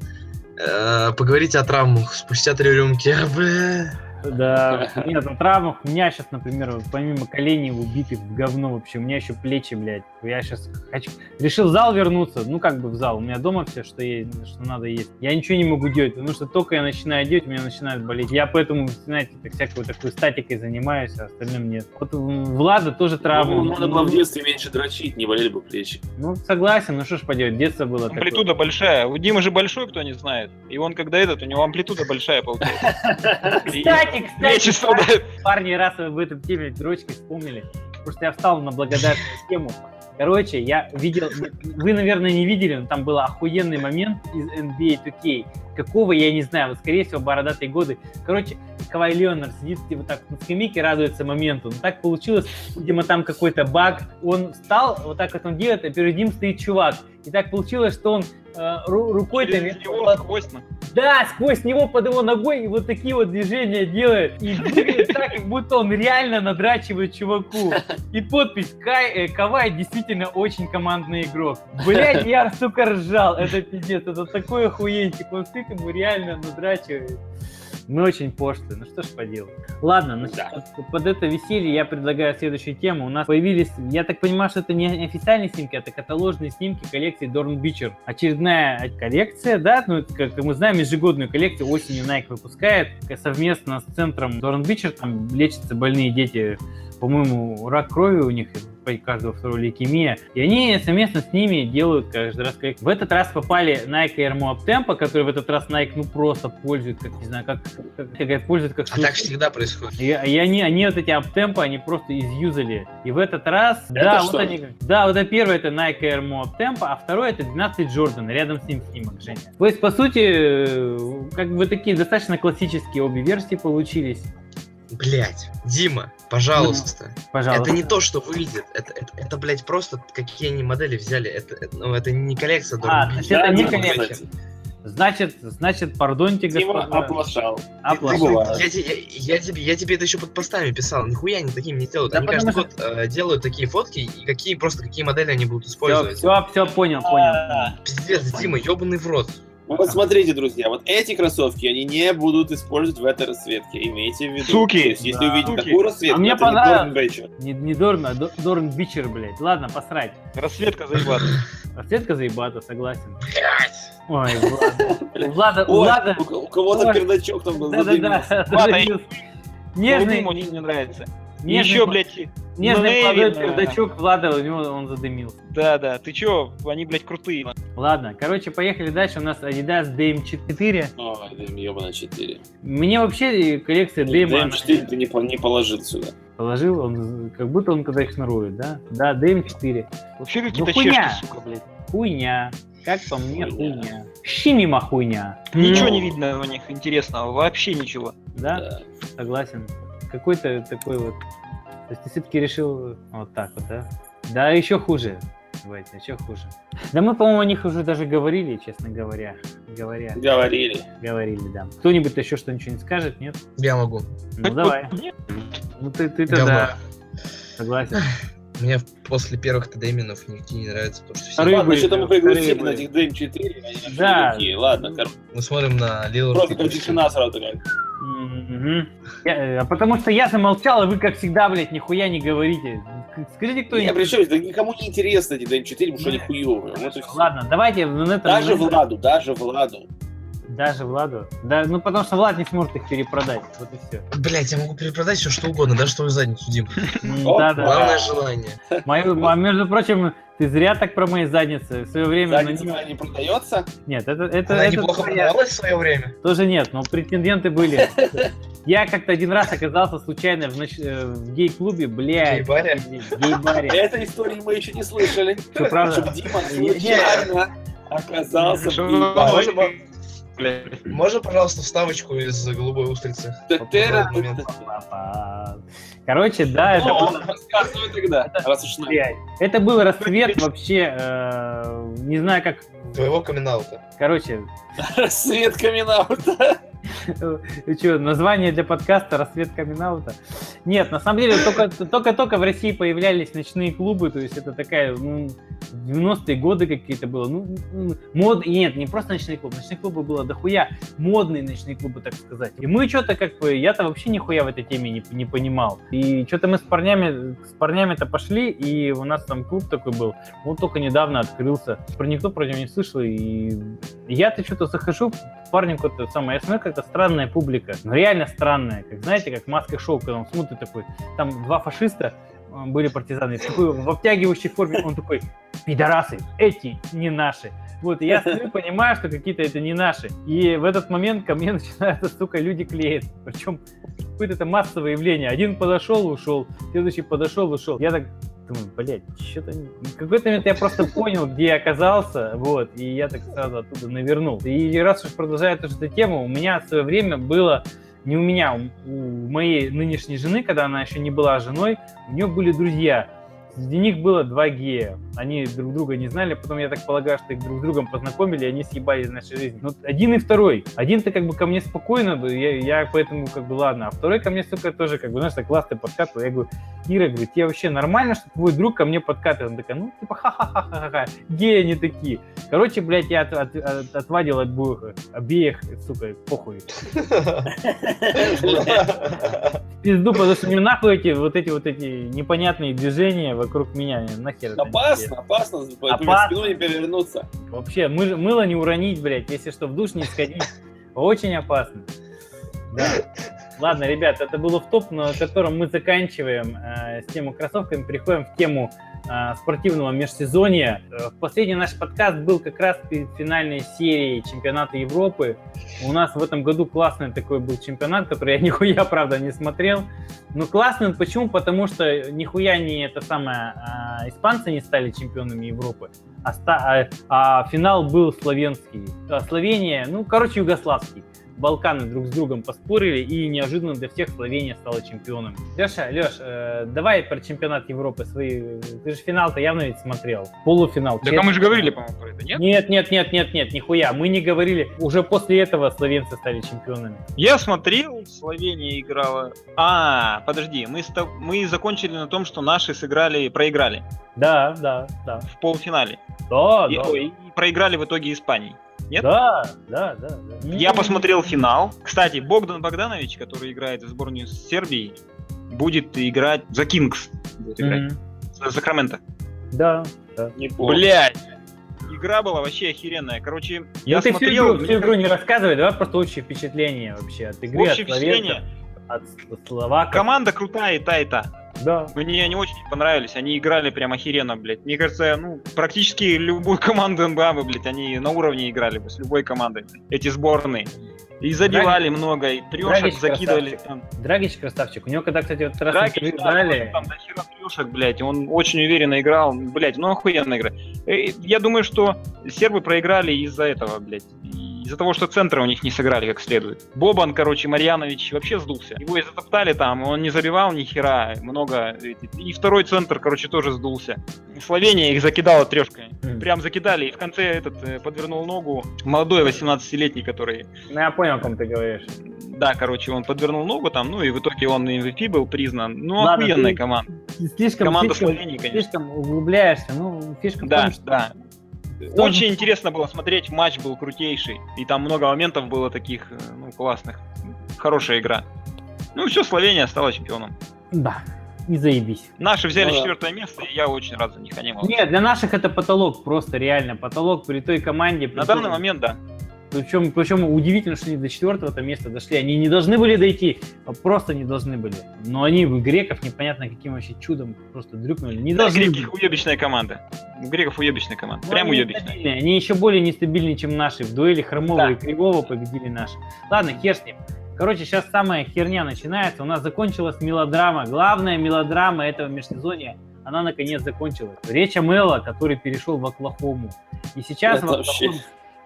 поговорить о травмах спустя три рюмки. Бля. Да, нет, на травмах у меня сейчас, например, помимо коленей убитых в говно вообще, у меня еще плечи, блядь. Я сейчас хочу... Решил в зал вернуться, ну как бы в зал. У меня дома все, что, есть, что надо есть. Я ничего не могу делать, потому что только я начинаю делать, у меня начинает болеть. Я поэтому, знаете, так всякой такой статикой занимаюсь, а остальным нет. Вот Влада тоже травма. Ну, надо было в детстве меньше дрочить, не болели бы плечи. Ну, согласен, ну что ж поделать, детство было такое. Амплитуда большая. У Димы же большой, кто не знает. И он когда этот, у него амплитуда большая получается. Кстати, Плечи кстати, страдают. парни, раз вы в этом теме дрочки вспомнили, потому что я встал на благодарную тему. Короче, я видел, вы, наверное, не видели, но там был охуенный момент из NBA 2K. Какого, я не знаю, вот, скорее всего, бородатые годы. Короче, Кавай Леонард сидит вот так на скамейке, радуется моменту. Но так получилось, видимо, там какой-то баг. Он встал, вот так вот он делает, а перед ним стоит чувак. И так получилось, что он э, ру- рукой-то... Через него сквозь, ну. Да, сквозь него под его ногой и вот такие вот движения делает. И двигает так, как будто он реально надрачивает чуваку. И подпись Кай, э, Кавай действительно очень командный игрок. Блять, я, сука, ржал. Это пиздец, это такой охуенчик. Он стык ему реально надрачивает. Мы очень пошлые, ну что ж поделать. Ладно, значит, Да. под, это веселье я предлагаю следующую тему. У нас появились, я так понимаю, что это не официальные снимки, это каталожные снимки коллекции Dorn Бичер. Очередная коллекция, да, ну, как мы знаем, ежегодную коллекцию осенью Nike выпускает совместно с центром Dorn Бичер. Там лечатся больные дети, по-моему, рак крови у них по каждого второго лейкемия. И они совместно с ними делают каждый раз. В этот раз попали Nike Air Moab Tempo, который в этот раз Nike ну просто пользует, как, не знаю, как, как, как пользует как... А так всегда происходит. И, и они, они вот эти аптемпы, они просто изюзали. И в этот раз, Это да, что? вот они, да, вот это первое это Nike Air Moab Tempo, а второе это 12 Jordan, рядом с ним снимок, Женя. То есть, по сути, э, как бы такие достаточно классические обе версии получились. Блять, Дима, пожалуйста. Пожалуйста. Это не то, что выйдет. Это, это, это, блядь, просто какие они модели взяли. Это, это, ну, это не коллекция А, Дорн Бич. значит, это не коллекция. Значит, значит, пардоньте, Дима господа. оплошал. Оплошал. Ну. Я, я, я тебе, я тебе это еще под постами писал. Нихуя они такими не делают. Да они каждый год э, делают такие фотки и какие просто какие модели они будут Все, использовать. все, все, понял, понял. Пиздец, Дима, ебаный в рот. Ну, Вот смотрите, друзья, вот эти кроссовки, они не будут использовать в этой расцветке, имейте в виду. Суки! То есть, если Да. увидите Суки! такую расцветку, А мне это не понравилось. Dorn Bachelor. Не, не Дорн, а До- Дорн Бичер, блядь. Ладно, посрать. Расцветка заебата. Расцветка заебата, согласен. Блять. Ой, Влада. У Влада, у кого-то пердачок там был Да-да-да. Нежный, Ему не, не нравится. Нежный, Еще, блядь, нежный молодой пердачок Влада, у него он задымился. Да, да, ты чё, они, блядь, крутые. Ладно, короче, поехали дальше. У нас Adidas DM4. Ой, да, ебаный 4. Мне вообще коллекция DM, она- DM4 ты не, не положил сюда. положил, он как будто он когда их шнурует, да? Да, DM4. Вообще какие-то Ну, хуйня. чешки, сука, блядь. Хуйня. Как по мне, Хуйня. хуйня. Щи мимо хуйня. Ничего Ну. не видно у них интересного, вообще ничего. Да? Да. Согласен. Какой-то такой вот. То есть ты все-таки решил вот так вот, да? Да, еще хуже. Давайте, еще хуже. Да мы, по-моему, о них уже даже говорили, честно говоря. Говоря, Говорили. говорили, да. Кто-нибудь еще что-нибудь не скажет, нет? Я могу. Ну давай. Нет. Ну ты, ты-то Говно. да. Согласен. Мне после первых ТДМинов нигде не нравится, потому что все... Ладно, были, что-то мы пригласили на этих DM4, они Да. Ладно, короче, Мы смотрим на Лилу просто как тишина сразу такая. Мгм. Я, э, а потому что я замолчал, а вы, как всегда, блядь, нихуя не говорите. Скажите Я кто-нибудь. причем, да никому не интересно эти DM4, потому что они хуёвые. Ладно, давайте. Даже Владу, даже Владу. Даже Владу? Да, ну потому что Влад не сможет их перепродать. Вот и все. Блять, я могу перепродать все что угодно, даже твою задницу, Дим. Да, да. Главное желание. А между прочим, ты зря так про мои задницы. В свое время... на Задница не продается. Нет, это, это, Она это неплохо твоя- продавалась в свое время. Тоже нет, но претенденты были. Я как-то один раз оказался случайно в, ноч- э, в гей-клубе, блядь. Гей-баре? в Гей-баре. Этой истории мы еще не слышали. Что, правда? Чтобы Дима случайно оказался в гей-баре. Можно, по- Блядь. можно, пожалуйста, вставочку из голубой устрицы? Короче, да, это рассказывай тогда, раз уж. Это был рассвет вообще, э, не знаю как, Твоего камин короче, Рассвет камин-аута. Что, название для подкаста «Рассвет камин-аута»? Нет, на самом деле, только- только-только в России появлялись ночные клубы, то есть это такая, ну, 90-е годы какие-то было, ну, мод, нет, не просто ночные клубы, ночных клубов было дохуя, модные ночные клубы, так сказать. И мы что-то как бы, я-то вообще нихуя в этой теме не, не понимал. И что-то мы с парнями, с парнями-то пошли, и у нас там клуб такой был, он только недавно открылся, про никто про него не слышал, и я-то что-то захожу, парню какое-то самое, я смотрю, какая-то странная публика, ну реально странная, как знаете, как маска шоу, когда он смотрит такой, там два фашиста э, были партизаны, такой в обтягивающей форме, он такой, пидорасы, эти не наши. Вот, и я смотрю, понимаю, что какие-то это не наши. И в этот момент ко мне начинают, сука, люди клеить. Причем какое-то это массовое явление. Один подошел, ушел, следующий подошел, ушел. Я так думаю, блядь, что-то... В какой-то момент я просто понял, где я оказался, вот, и я так сразу оттуда навернул. И раз уж продолжая эту же тему, у меня в свое время было не у меня, у моей нынешней жены, когда она еще не была женой, у нее были друзья. Среди них было два гея. Они друг друга не знали, потом я так полагаю, что их друг с другом познакомили, и они съебались в нашей жизни. Ну, один и второй. Один-то как бы ко мне спокойно, я, я поэтому как бы ладно, а второй ко мне, сука, тоже как бы, знаешь, так классно подкатывал. Я говорю, Ира, говорю, тебе вообще нормально, что твой друг ко мне подкатывает? Она такая, ну, типа, ха-ха-ха-ха-ха, геи они такие. Короче, блядь, я от- от- от- отвадил от обоих, обеих, сука, похуй. Пизду, потому что мне нахуй эти вот эти вот эти непонятные движения вокруг меня, нахер. Опасно, опасно, Опасно. спину не перевернуться. Вообще, мы- мыло не уронить, блядь, если что, в душ не сходить. Очень опасно. Да. Ладно, ребят, это было в топ, на котором мы заканчиваем э, с тему кроссовками, переходим в тему э, спортивного межсезонья. Э, Последний наш подкаст был как раз перед финальной серией чемпионата Европы. У нас в этом году классный такой был чемпионат, который я нихуя, правда, не смотрел. Но классный он почему? Потому что нихуя не это самое, а, испанцы не стали чемпионами Европы, а, ста- а- а финал был словенский. А Словения, ну, короче, югославский. Балканы друг с другом поспорили, и неожиданно для всех Словения стала чемпионом. Леша, Леш, э, давай про чемпионат Европы свои. Ты же финал-то явно ведь смотрел. Полуфинал. Так а мы же говорили, по-моему, про это, нет? Нет, нет, нет, нет, нет, нихуя. Мы не говорили. Уже после этого словенцы стали чемпионами. Я смотрел, Словения играла. А, подожди, мы, с тоб- мы закончили на том, что наши сыграли, проиграли Да, да, да. в полуфинале. Да, И, да. ой, и проиграли в итоге Испании. Нет? Да, да, да, да. Я посмотрел финал. Кстати, Богдан Богданович, который играет в сборную Сербии, будет играть за Кингс. Будет играть. Мгм. За Сакраменто. Да, да. Неплохо. Блять. Игра была вообще охеренная. Короче, я ну, ты всю смотрел... игру, всю игру не рассказывай, давай просто общее впечатление вообще от игры, Общее от словенцев, впечатление. От словаков. Команда крутая и та, и та. Да. Мне они очень понравились, они играли прям охеренно, блядь. Мне кажется, ну, практически любую команду НБА, бы, блядь, они на уровне играли бы, с любой командой, эти сборные. И забивали много, и трешек Драгич закидывали. красавчик. Там. Драгич красавчик. У него когда, кстати, вот раз Драгич, да, брали, там до хера трешек, блядь, он очень уверенно играл, блядь, ну охуенно игра. Э, Я думаю, что сербы проиграли из-за этого, блядь, из-за того, что центры у них не сыграли как следует. Бобан, короче, Марьянович вообще сдулся. Его и затоптали там, он не забивал ни хера, много. И второй центр, короче, тоже сдулся. Словения их закидала трешкой. М. Прям закидали, и в конце этот э, подвернул ногу молодой 18-летний, который ну, я понял, о ком ты говоришь. да, короче, он подвернул ногу там, ну и в итоге он MVP был признан. Ну, Ладно, охуенная ты- команда. Слишком, Команда слишком, Словении, конечно. слишком углубляешься. Ну, фишка в Да, том, что да. Тоже- Очень интересно было смотреть, матч был крутейший. И там много моментов было таких, э, ну, классных. Хорошая игра. Ну все, Словения стала чемпионом. Да, и заебись. Наши взяли Ну четвертое место, и я очень рад за них. Они молодцы. Нет, для наших это потолок, просто реально потолок при той команде. при На том- данный момент, да. Причем, причем удивительно, что они до четвертого -то места дошли. Они не должны были дойти, а просто не должны были. Но они в греков непонятно каким вообще чудом просто дрюкнули. Не Да, должны греки были. уебищная команда. У греков уебищная команда. Ну, Прям они уебищная. Они еще более нестабильные, чем наши. В дуэли Хромова Да. и Кривого победили наши. Ладно, хер с ним. Короче, сейчас самая херня начинается. У нас закончилась мелодрама. Главная мелодрама этого межсезонья. Она наконец закончилась. Речь о Мело, который перешел в Оклахому. И сейчас Это в вообще- Оклахоме-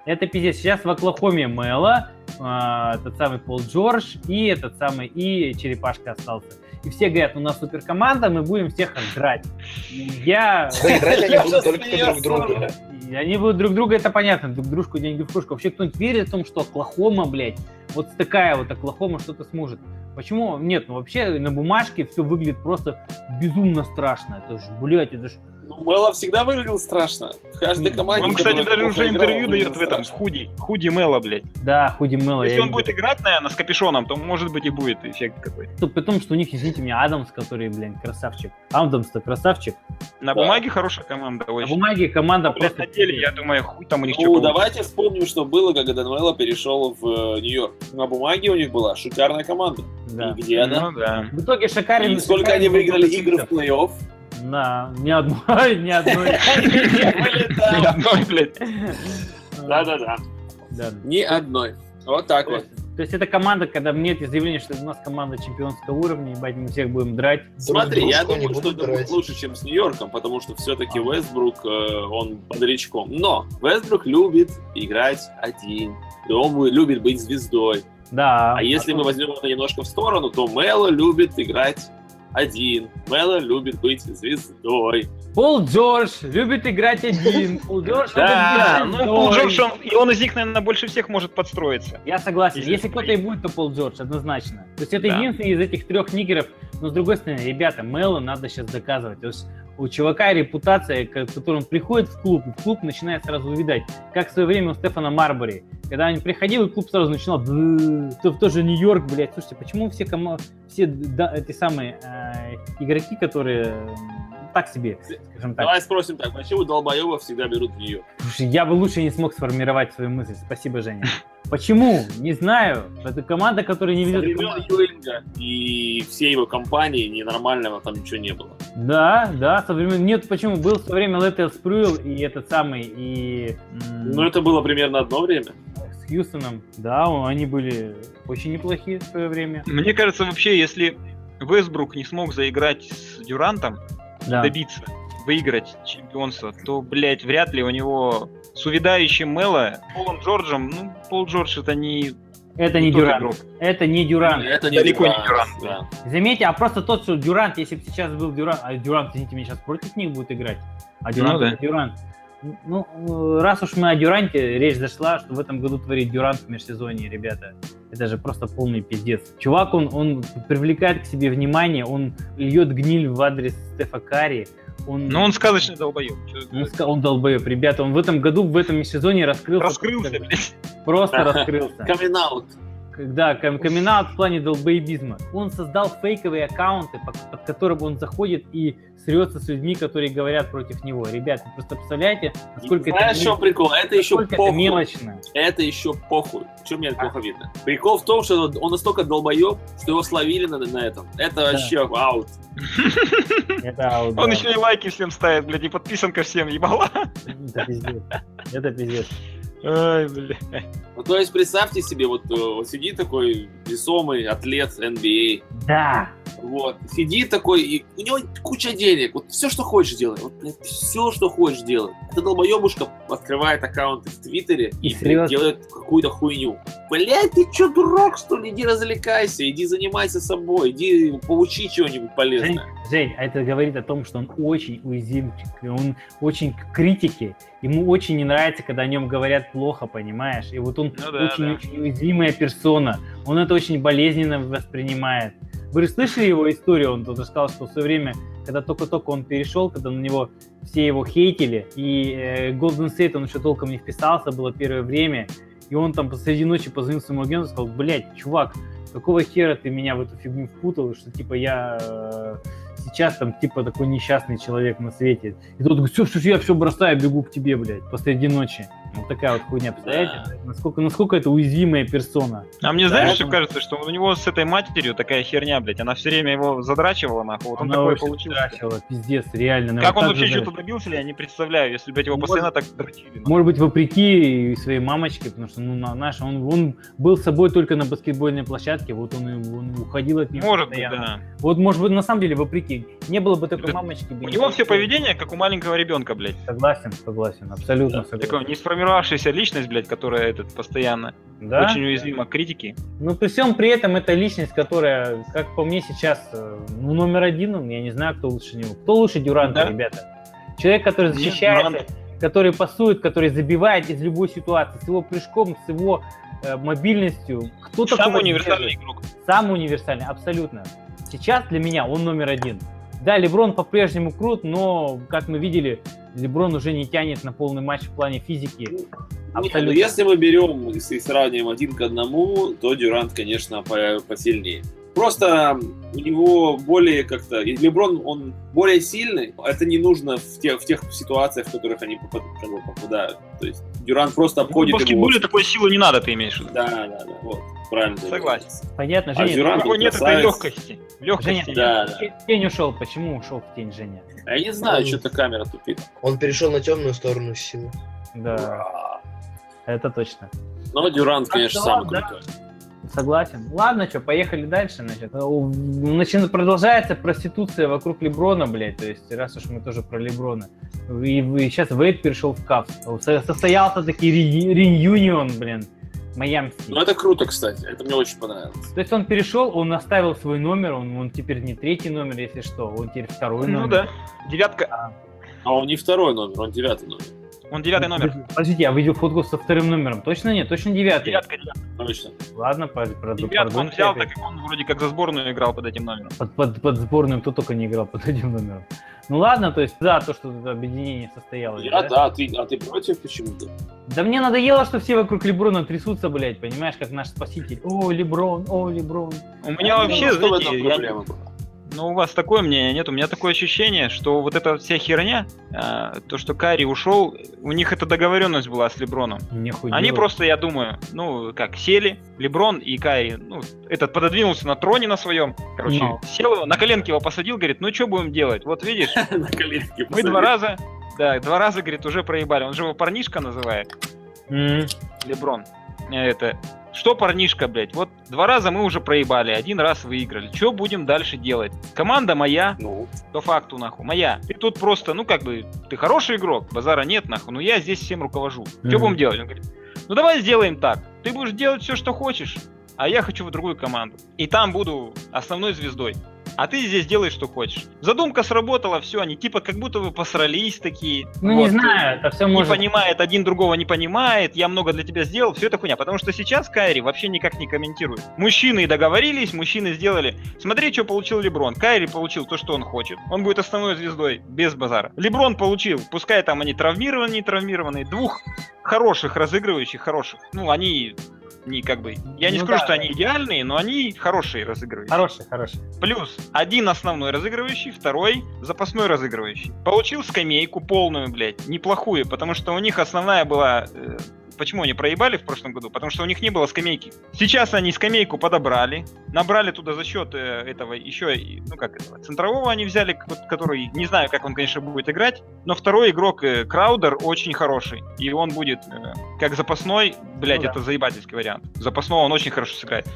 Это пиздец. Сейчас в Оклахоме Мэла, а, этот самый Пол Джордж и этот самый, и Черепашка остался. И все говорят, у нас суперкоманда, мы будем всех драть. И Я... Да, играть они будут только друг друга. Они будут друг друга, это понятно, друг дружку деньги в кружку. Вообще кто-нибудь верит в том, что Оклахома, блядь, вот такая вот Оклахома что-то сможет? Почему? Нет, ну вообще на бумажке все выглядит просто безумно страшно. Это же, блядь, это же... Ну, Мэла всегда выглядел страшно. В каждой Ну, команде. Он, кстати, даже уже интервью дает в этом, в худи. Худи Мэла, блядь. Да, худи мыло. Если он будет играть, наверное, с капюшоном, то, может быть, и будет эффект какой-то. говорю. При том, что у них, извините меня, Адамс, который, блин, красавчик. Адамс-то красавчик. На Да. бумаге хорошая команда, На бумаге команда Но просто... на деле, я думаю, хуй там у них что Ну, давайте вспомним, что было, когда Мэла перешел в э, Нью-Йорк. На бумаге у них была шикарная команда. Да. И где она? Ну да. В итоге шикарен... И сколько они выиграли игр в плей-офф? Да, ни одной, ни одной. Ни одной, блядь. Да-да-да. Да. Ни одной. Вот так вот. то есть это команда, когда мне это заявление, что у нас команда чемпионского уровня, ебать, мы всех будем драть. Смотри, я думаю, что это будет лучше, чем с Нью-Йорком, потому что все-таки Вестбрук, э, он бодрячком. Но Вестбрук любит играть один. И он любит быть звездой. Да. А если мы возьмем это немножко в сторону, то Мело любит играть один. Мело любит быть звездой. Пол Джордж любит играть один. Пол Джордж Да, ну Пол. Джордж, он, и он из них, наверное, больше всех может подстроиться. Я согласен. Если кто-то и будет, то Пол Джордж, однозначно. То есть это Да. единственный из этих трех нигеров. Но с другой стороны, ребята, Мэлу надо сейчас доказывать. То есть у чувака репутация, к- которой он приходит в клуб, и в клуб начинает сразу увидать. Как в свое время у Стефана Марбери. Когда он приходил, и клуб сразу начинал... То в тоже Нью-Йорк, блядь. Слушайте, почему все, кома... все да, эти самые э, игроки, которые так себе, скажем так. Давай спросим так, почему долбоебов всегда берут в Нью-Йорк? Слушай, я бы лучше не смог сформировать свою мысль. Спасибо, Женя. Почему? Не знаю. Это команда, которая не Со ведет... времен Юинга и всей его компании ненормального там ничего не было. Да, да, со времен... Нет, почему? Был в свое время Леттел Спруил и этот самый, и... Но это было примерно одно время. С Хьюстоном. Да, он- они были очень неплохие в свое время. Мне кажется, вообще, если Весбрук не смог заиграть с Дюрантом, Да. добиться, выиграть чемпионство, то, блядь, вряд ли у него с увядающим Мело, Полом Джорджем, ну, Пол Джордж это не... Это не игрок. Это не Дюрант. Это не Далеко не Дюрант, Дюрант, да. Заметьте, а просто тот, что Дюрант, если бы сейчас был Дюрант, а Дюрант, извините меня, сейчас против них будет играть, а Дюрант да. это Дюрант. Ну, раз уж мы о Дюранте, речь зашла, что в этом году творит Дюрант в межсезонье, ребята. Это же просто полный пиздец. Чувак, он, он привлекает к себе внимание, он льет гниль в адрес Стефа Карри. Он, Ну, он сказочный долбоеб. Он, он долбоеб. Ребята, он в этом году, в этом межсезонье раскрылся. Раскрылся, блядь. Просто раскрылся. Камин-аут. Да, кам- камин-аут в плане долбоебизма. Он создал фейковые аккаунты, под, под которым он заходит и срется с людьми, которые говорят против него. Ребят, вы просто представляете, насколько это, Знаешь, в чем мел- прикол? Это еще насколько это похуй. мелочно. Это еще похуй. Чем мне это А. плохо видно? Прикол в том, что он настолько долбоеб, что его словили на, на этом. Это вообще аут. Это, аут, Он да. еще и лайки всем ставит, блядь, и подписанка всем ебала. Это пиздец. Это пиздец. Ай, блядь. Ну, то есть представьте себе, вот, э, вот сидит такой весомый атлет NBA, Да. вот, сидит такой, и у него куча денег, вот все, что хочешь делай, вот, все, что хочешь делай. Эта долбоебушка открывает аккаунты в Твиттере И и, блядь, делает какую-то хуйню. Блять, ты чё, дурак, что ли? Иди развлекайся, иди занимайся собой, иди поучи чего-нибудь Жень, полезное. Жень, а это говорит о том, что он очень уязвимчик, и он очень к критике, ему очень не нравится, когда о нем говорят плохо, понимаешь? И вот он Ну да, очень-очень уязвимая персона, он это очень болезненно воспринимает. Вы же слышали его историю? Он тут рассказал, что в свое время, когда только-только он перешел, когда на него все его хейтили, и э, Golden State он еще толком не вписался, было первое время, и он там посреди ночи позвонил своему агенту и сказал, блядь, чувак, какого хера ты меня в эту фигню впутал, что типа я э, сейчас там типа такой несчастный человек на свете. И тот говорит, все, все, я все бросаю, бегу к тебе, блядь, посреди ночи. Вот такая вот хуйня, представляете? Насколько, насколько это уязвимая персона. А мне знаешь, Да, что кажется, что у него с этой матерью такая херня, блядь, она все время его задрачивала, нахуй, вот он Она такой вообще получился. трачила, пиздец, реально. Как он вообще что-то добился, я не представляю, если, блядь, его Ну, постоянно так дрочили. Может быть, вопреки своей мамочке, потому что, ну, на- наш, он, он был собой только на баскетбольной площадке, вот он, и- он уходил от нее Может быть, постоянно. да. Вот, может быть, на самом деле, вопреки. Не было бы такой Да мамочки. У не него все поведение, как у маленького ребенка, блядь. Согласен, согласен, абсолютно согласен. Такая не сформировавшаяся личность, блядь, которая этот постоянно Да? очень уязвима к критике. Но при всем при этом это личность, которая, как по мне сейчас, э, ну, номер один, он, я не знаю, кто лучше него. Кто лучше Дюранта, Да. ребята? Человек, который Нет, защищается, Дюрант. который пасует, который забивает из любой ситуации, с его прыжком, с его э, мобильностью. Кто Самый такого универсальный держит? игрок. Самый универсальный, абсолютно. Сейчас для меня он номер один. Да, Леброн по-прежнему крут, но, как мы видели, Леброн уже не тянет на полный матч в плане физики. Не, Абсолютно. ну если мы берем и сравниваем один к одному, то Дюрант, конечно, по- посильнее. Просто у него более как-то... Леброн, он более сильный. Это не нужно в тех, в тех ситуациях, в которых они попадают. То есть Дюрант просто В обходит его. баскетболе такой силы не надо, ты имеешь в виду. Да, да, да. Вот, правильно. Согласен. Понятно, А Женя, У Дюрант- него нет этой легкости. Легкости Женя, нет. Да, в тень ушел. Почему ушел в тень, Женя? А Я не знаю, Он- что-то камера тупит. Он перешел на темную сторону силы. Да, это точно. Но Дюрант, конечно, да, самый да. крутой. Согласен. Ладно, что, поехали дальше. Значит, Э, начи- продолжается проституция вокруг Леброна, блядь. То есть, раз уж мы тоже про Леброна. И, и сейчас Вейд перешел в Кавс. Со- Состоялся таки ре- реюнион, блин, майамский. Ну, это круто, кстати. Это мне очень понравилось. То есть он перешел, он оставил свой номер, он, он теперь не третий номер, если что, он теперь второй Ну номер. да. Девятка. А он не второй номер, он девятый номер. Он девятый номер. Подождите, я видел фотку со вторым номером. Точно нет? Точно девятый? Девятка, девятка. Точно. Ладно, под, Девятку он взял, так как он вроде как за сборную играл под этим номером. под, под, под сборную кто только не играл под этим номером. Ну ладно, то есть за то, что это объединение состоялось. Я, да? да, а ты, а ты против почему-то? Да мне надоело, что все вокруг Леброна трясутся, блядь, понимаешь, как наш спаситель. О, Леброн, о, Леброн. У меня Я вообще, этом знаете, я, проблема была. Ну, у вас такое мнение нет? У меня такое ощущение, что вот эта вся херня, э, то, что Карри ушел, у них эта договоренность была с Леброном. Нихуй Они просто, я думаю, ну, как, сели, Леброн и Карри, ну, этот пододвинулся на троне на своем, короче, Ну. сел его, на коленки его посадил, говорит, ну, что будем делать? Вот видишь, мы два раза, да, два раза, говорит, уже проебали. Он же его парнишка называет. Леброн. Это, что парнишка, блядь, вот два раза мы уже проебали, один раз выиграли. Что будем дальше делать? Команда моя, Ну, по факту, нахуй, моя. Ты тут просто, ну, как бы, ты хороший игрок, базара нет, нахуй, но я здесь всем руковожу. Что Мгм. будем делать? Он говорит, ну, давай сделаем так. Ты будешь делать все, что хочешь, а я хочу в другую команду. И там буду основной звездой. А ты здесь делаешь, что хочешь. Задумка сработала, все, они типа как будто бы посрались такие. Ну, не Вот. знаю, это все Не может... понимает, один другого не понимает, я много для тебя сделал, все это хуйня. Потому что сейчас Кайри вообще никак не комментирует. Мужчины договорились, мужчины сделали. Смотри, что получил Леброн. Кайри получил то, что он хочет. Он будет основной звездой, без базара. Леброн получил, пускай там они травмированные, не травмированные, двух хороших разыгрывающих, хороших. Ну, они не как бы... Я не Ну скажу, да. что они идеальные, но они хорошие разыгрывающие. Хороший, хороший. Плюс один основной разыгрывающий, второй запасной разыгрывающий. Получил скамейку полную, блядь, неплохую, потому что у них основная была... э, Почему они проебали в прошлом году? Потому что у них не было скамейки. Сейчас они скамейку подобрали, набрали туда за счет э, этого еще, ну как этого, центрового они взяли, который, не знаю, как он, конечно, будет играть, но второй игрок э, Краудер очень хороший, и он будет э, как запасной, блядь, Ну да. это заебательский вариант. Запасного он очень хорошо сыграет.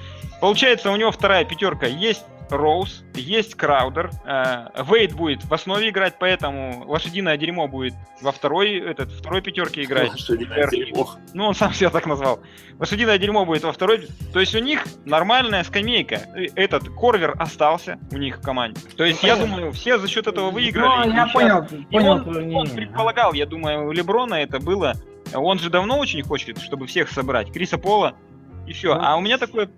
Получается, у него вторая пятерка есть Роуз, есть Краудер, э, Вейд будет в основе играть, поэтому лошадиное дерьмо будет во второй, этот, второй пятерке играть. что дерьмо. Ну, он сам себя так назвал. Лошадиное дерьмо будет во второй. То есть у них нормальная скамейка. Этот Корвер остался у них в команде. То есть, я думаю, все за счет этого выиграли. Ну, я сейчас- понял, понял он, он предполагал, я думаю, у Леброна это было. Он же давно очень хочет, чтобы всех собрать. Криса Пола и все. Ну. А у меня такое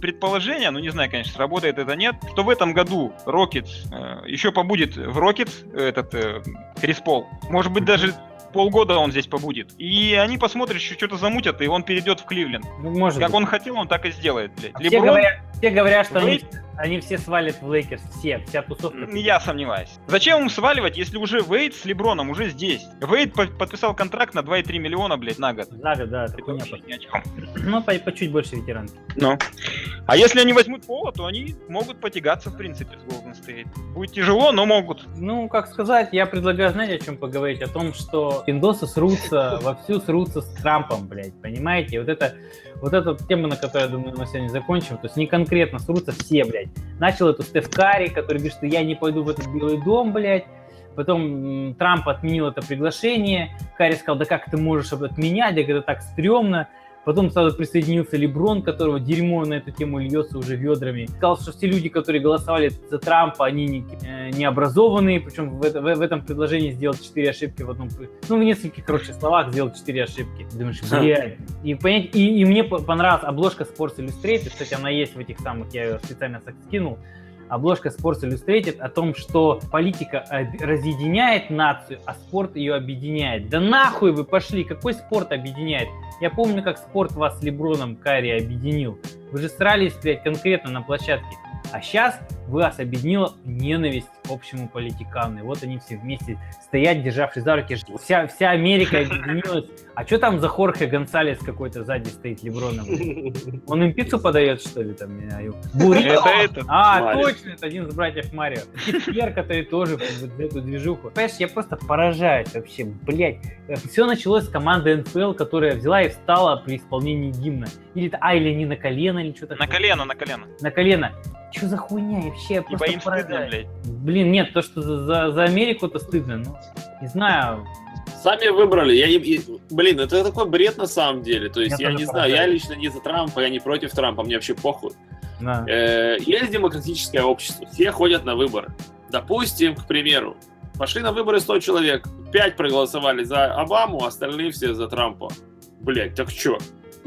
предположение, ну не знаю, конечно, сработает это нет, что в этом году Рокетс э, еще побудет в Рокетс этот э, Крис Пол. Может быть, даже полгода он здесь побудет. И они посмотрят, еще что-то замутят, и он перейдет в Кливленд. Ну, может Как быть. он хотел, он так и сделает, блядь. Все Леброн, говорят, все говорят, что они, Вейд- они все свалят в Лейкерс. Все, вся тусовка. м, я сомневаюсь. Зачем им сваливать, если уже Вейд с Леброном уже здесь? Вейд по- подписал контракт на 2,3 миллиона, блядь, на год. Да, да, да, это вообще ни о чем. Ну, по, по чуть больше ветеранки. Ну. А если они возьмут Пола, то они могут потягаться, в принципе, с Golden State. Будет тяжело, но могут. Ну, как сказать, я предлагаю, знаете, о чем поговорить? О том, что пиндосы срутся, вовсю срутся с Трампом, блядь, понимаете? Вот это, вот эта тема, на которой, я думаю, мы сегодня закончим, то есть не конкретно срутся все, блядь. Начал эту Стеф Карри, который говорит, что я не пойду в этот Белый дом, блядь. Потом Трамп отменил это приглашение. Карри сказал, да как ты можешь отменять, это так стрёмно. Потом сразу присоединился Леброн, которого дерьмо на эту тему льется уже ведрами. Сказал, что все люди, которые голосовали за Трампа, они не, э, не образованные, причем в, это- в- в этом предложении сделал 4 ошибки в одном... Ну, в нескольких, короче, словах сделал 4 ошибки. Думаешь, блядь. И, понять, и, и мне по- понравилась обложка Sports Illustrated, кстати, она есть в этих самых, я ее специально так скинул, обложка Sports Illustrated о том, что политика разъединяет нацию, а спорт ее объединяет. Да нахуй вы пошли, какой спорт объединяет? Я помню, как спорт вас с Леброном Карри объединил. Вы же срались, блядь, конкретно на площадке. А сейчас вас объединила ненависть к общему политикану. И вот они все вместе стоят, державшись за руки. Вся, вся Америка объединилась. А что там за Хорхе Гонсалес какой-то сзади стоит Леброном? Он им пиццу подает, что ли, там. Буррито? Это этот. А, Марио. точно, это один из братьев Марио. Кипер, который тоже вот эту движуху. Понимаешь, я просто поражаюсь вообще, блядь. Все началось с команды НФЛ, которая взяла и встала при исполнении гимна. Или, это- а, или не на колено, или что-то. На колено, на колено. На колено. Что за хуйня? Я вообще Ибо просто им стыдно, блядь. Блин, нет, то, что за, за, Америку-то стыдно, ну, не знаю. Сами выбрали. Я не, и- блин, это такой бред на самом деле. То есть Я я, не знаю, я лично не за Трампа, я не против Трампа, мне вообще похуй. Да. Э, есть демократическое общество, все ходят на выборы. Допустим, к примеру, пошли на выборы 100 человек, 5 проголосовали за Обаму, остальные все за Трампа. Блять, так что?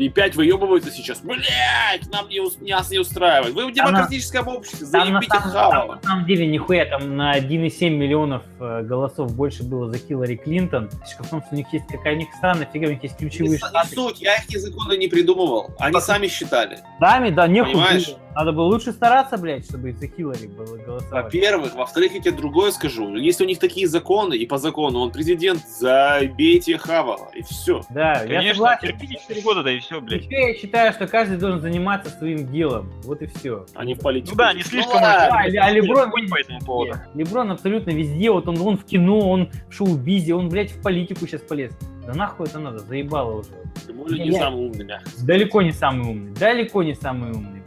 И 5 выебываются сейчас. Блять, нам не, нас не устраивает. Вы в демократическом обществе, Там на, заебите там хавала. на самом деле нихуя, там на 1,7 миллионов э, голосов больше было за Хиллари Клинтон. Фишка в том, что у них есть какая у них странная фига, у них есть Не, ключевые не штаты. суть, я их незаконно не придумывал. Они сами считали. Сами, да, нехуй. Понимаешь? Надо было лучше стараться, блядь, чтобы за Хиллари было голосовать. Во-первых, во-вторых, я тебе другое скажу. Если у них такие законы, и по закону он президент, забейте Хавала, и все. Да, я Конечно, согласен. терпите 4 года, да и все, блядь. Еще я считаю, что каждый должен заниматься своим делом. Вот и все. А не в политику. Ну да, не слишком Ну. Да, а Леброн Хуй по этому поводу. Леброн абсолютно везде, вот он, он в кино, он в шоу-бизе, он, блядь, в политику сейчас полез. Да нахуй это надо, заебало уже. Тем более не Я- самый умный, мягко. Далеко не самый умный, далеко не самый умный.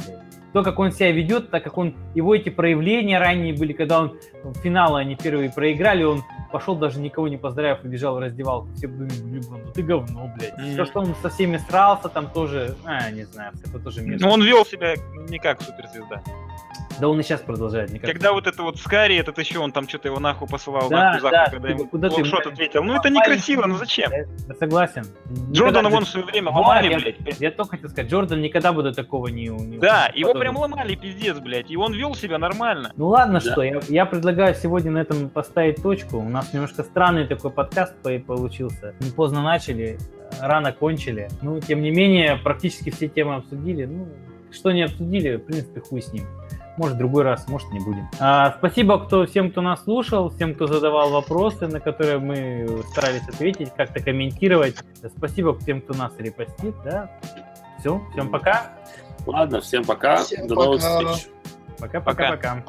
То, как он себя ведет, так как он, его эти проявления ранее были, когда он в финалы они первые проиграли, он пошел даже никого не поздравив и бежал в раздевалку. Все думали, ну ты говно, блядь. Мгм. То, что он со всеми срался, там тоже, а, не знаю, это тоже мерзко. Ну он вел себя не как суперзвезда. Да он и сейчас продолжает, кажется. Когда вот это вот Скари, этот еще, он там что-то его нахуй посылал, Да, нахуй да, когда типа, ему куда ты, блядь, ответил. Ну это некрасиво, ну зачем? Я согласен. Джордана Никогда- вон в свое время ломали, я, блядь. я только хотел сказать, Джордан никогда бы до такого не... не Да, не его прям ломали, пиздец, блядь. И он вел себя нормально. Ну ладно, Да. что, я, я предлагаю сегодня на этом поставить точку. У нас немножко странный такой подкаст по- получился. Мы поздно начали, рано кончили. Ну, тем не менее, практически все темы обсудили. Ну, что не обсудили, в принципе, хуй с ним. Может, в другой раз, может, не будем. А, спасибо кто, всем, кто нас слушал, всем, кто задавал вопросы, на которые мы старались ответить, как-то комментировать. Спасибо всем, кто нас репостит. Да. Все, всем пока. Ладно, всем пока. Всем До новых пока. встреч. Пока-пока-пока.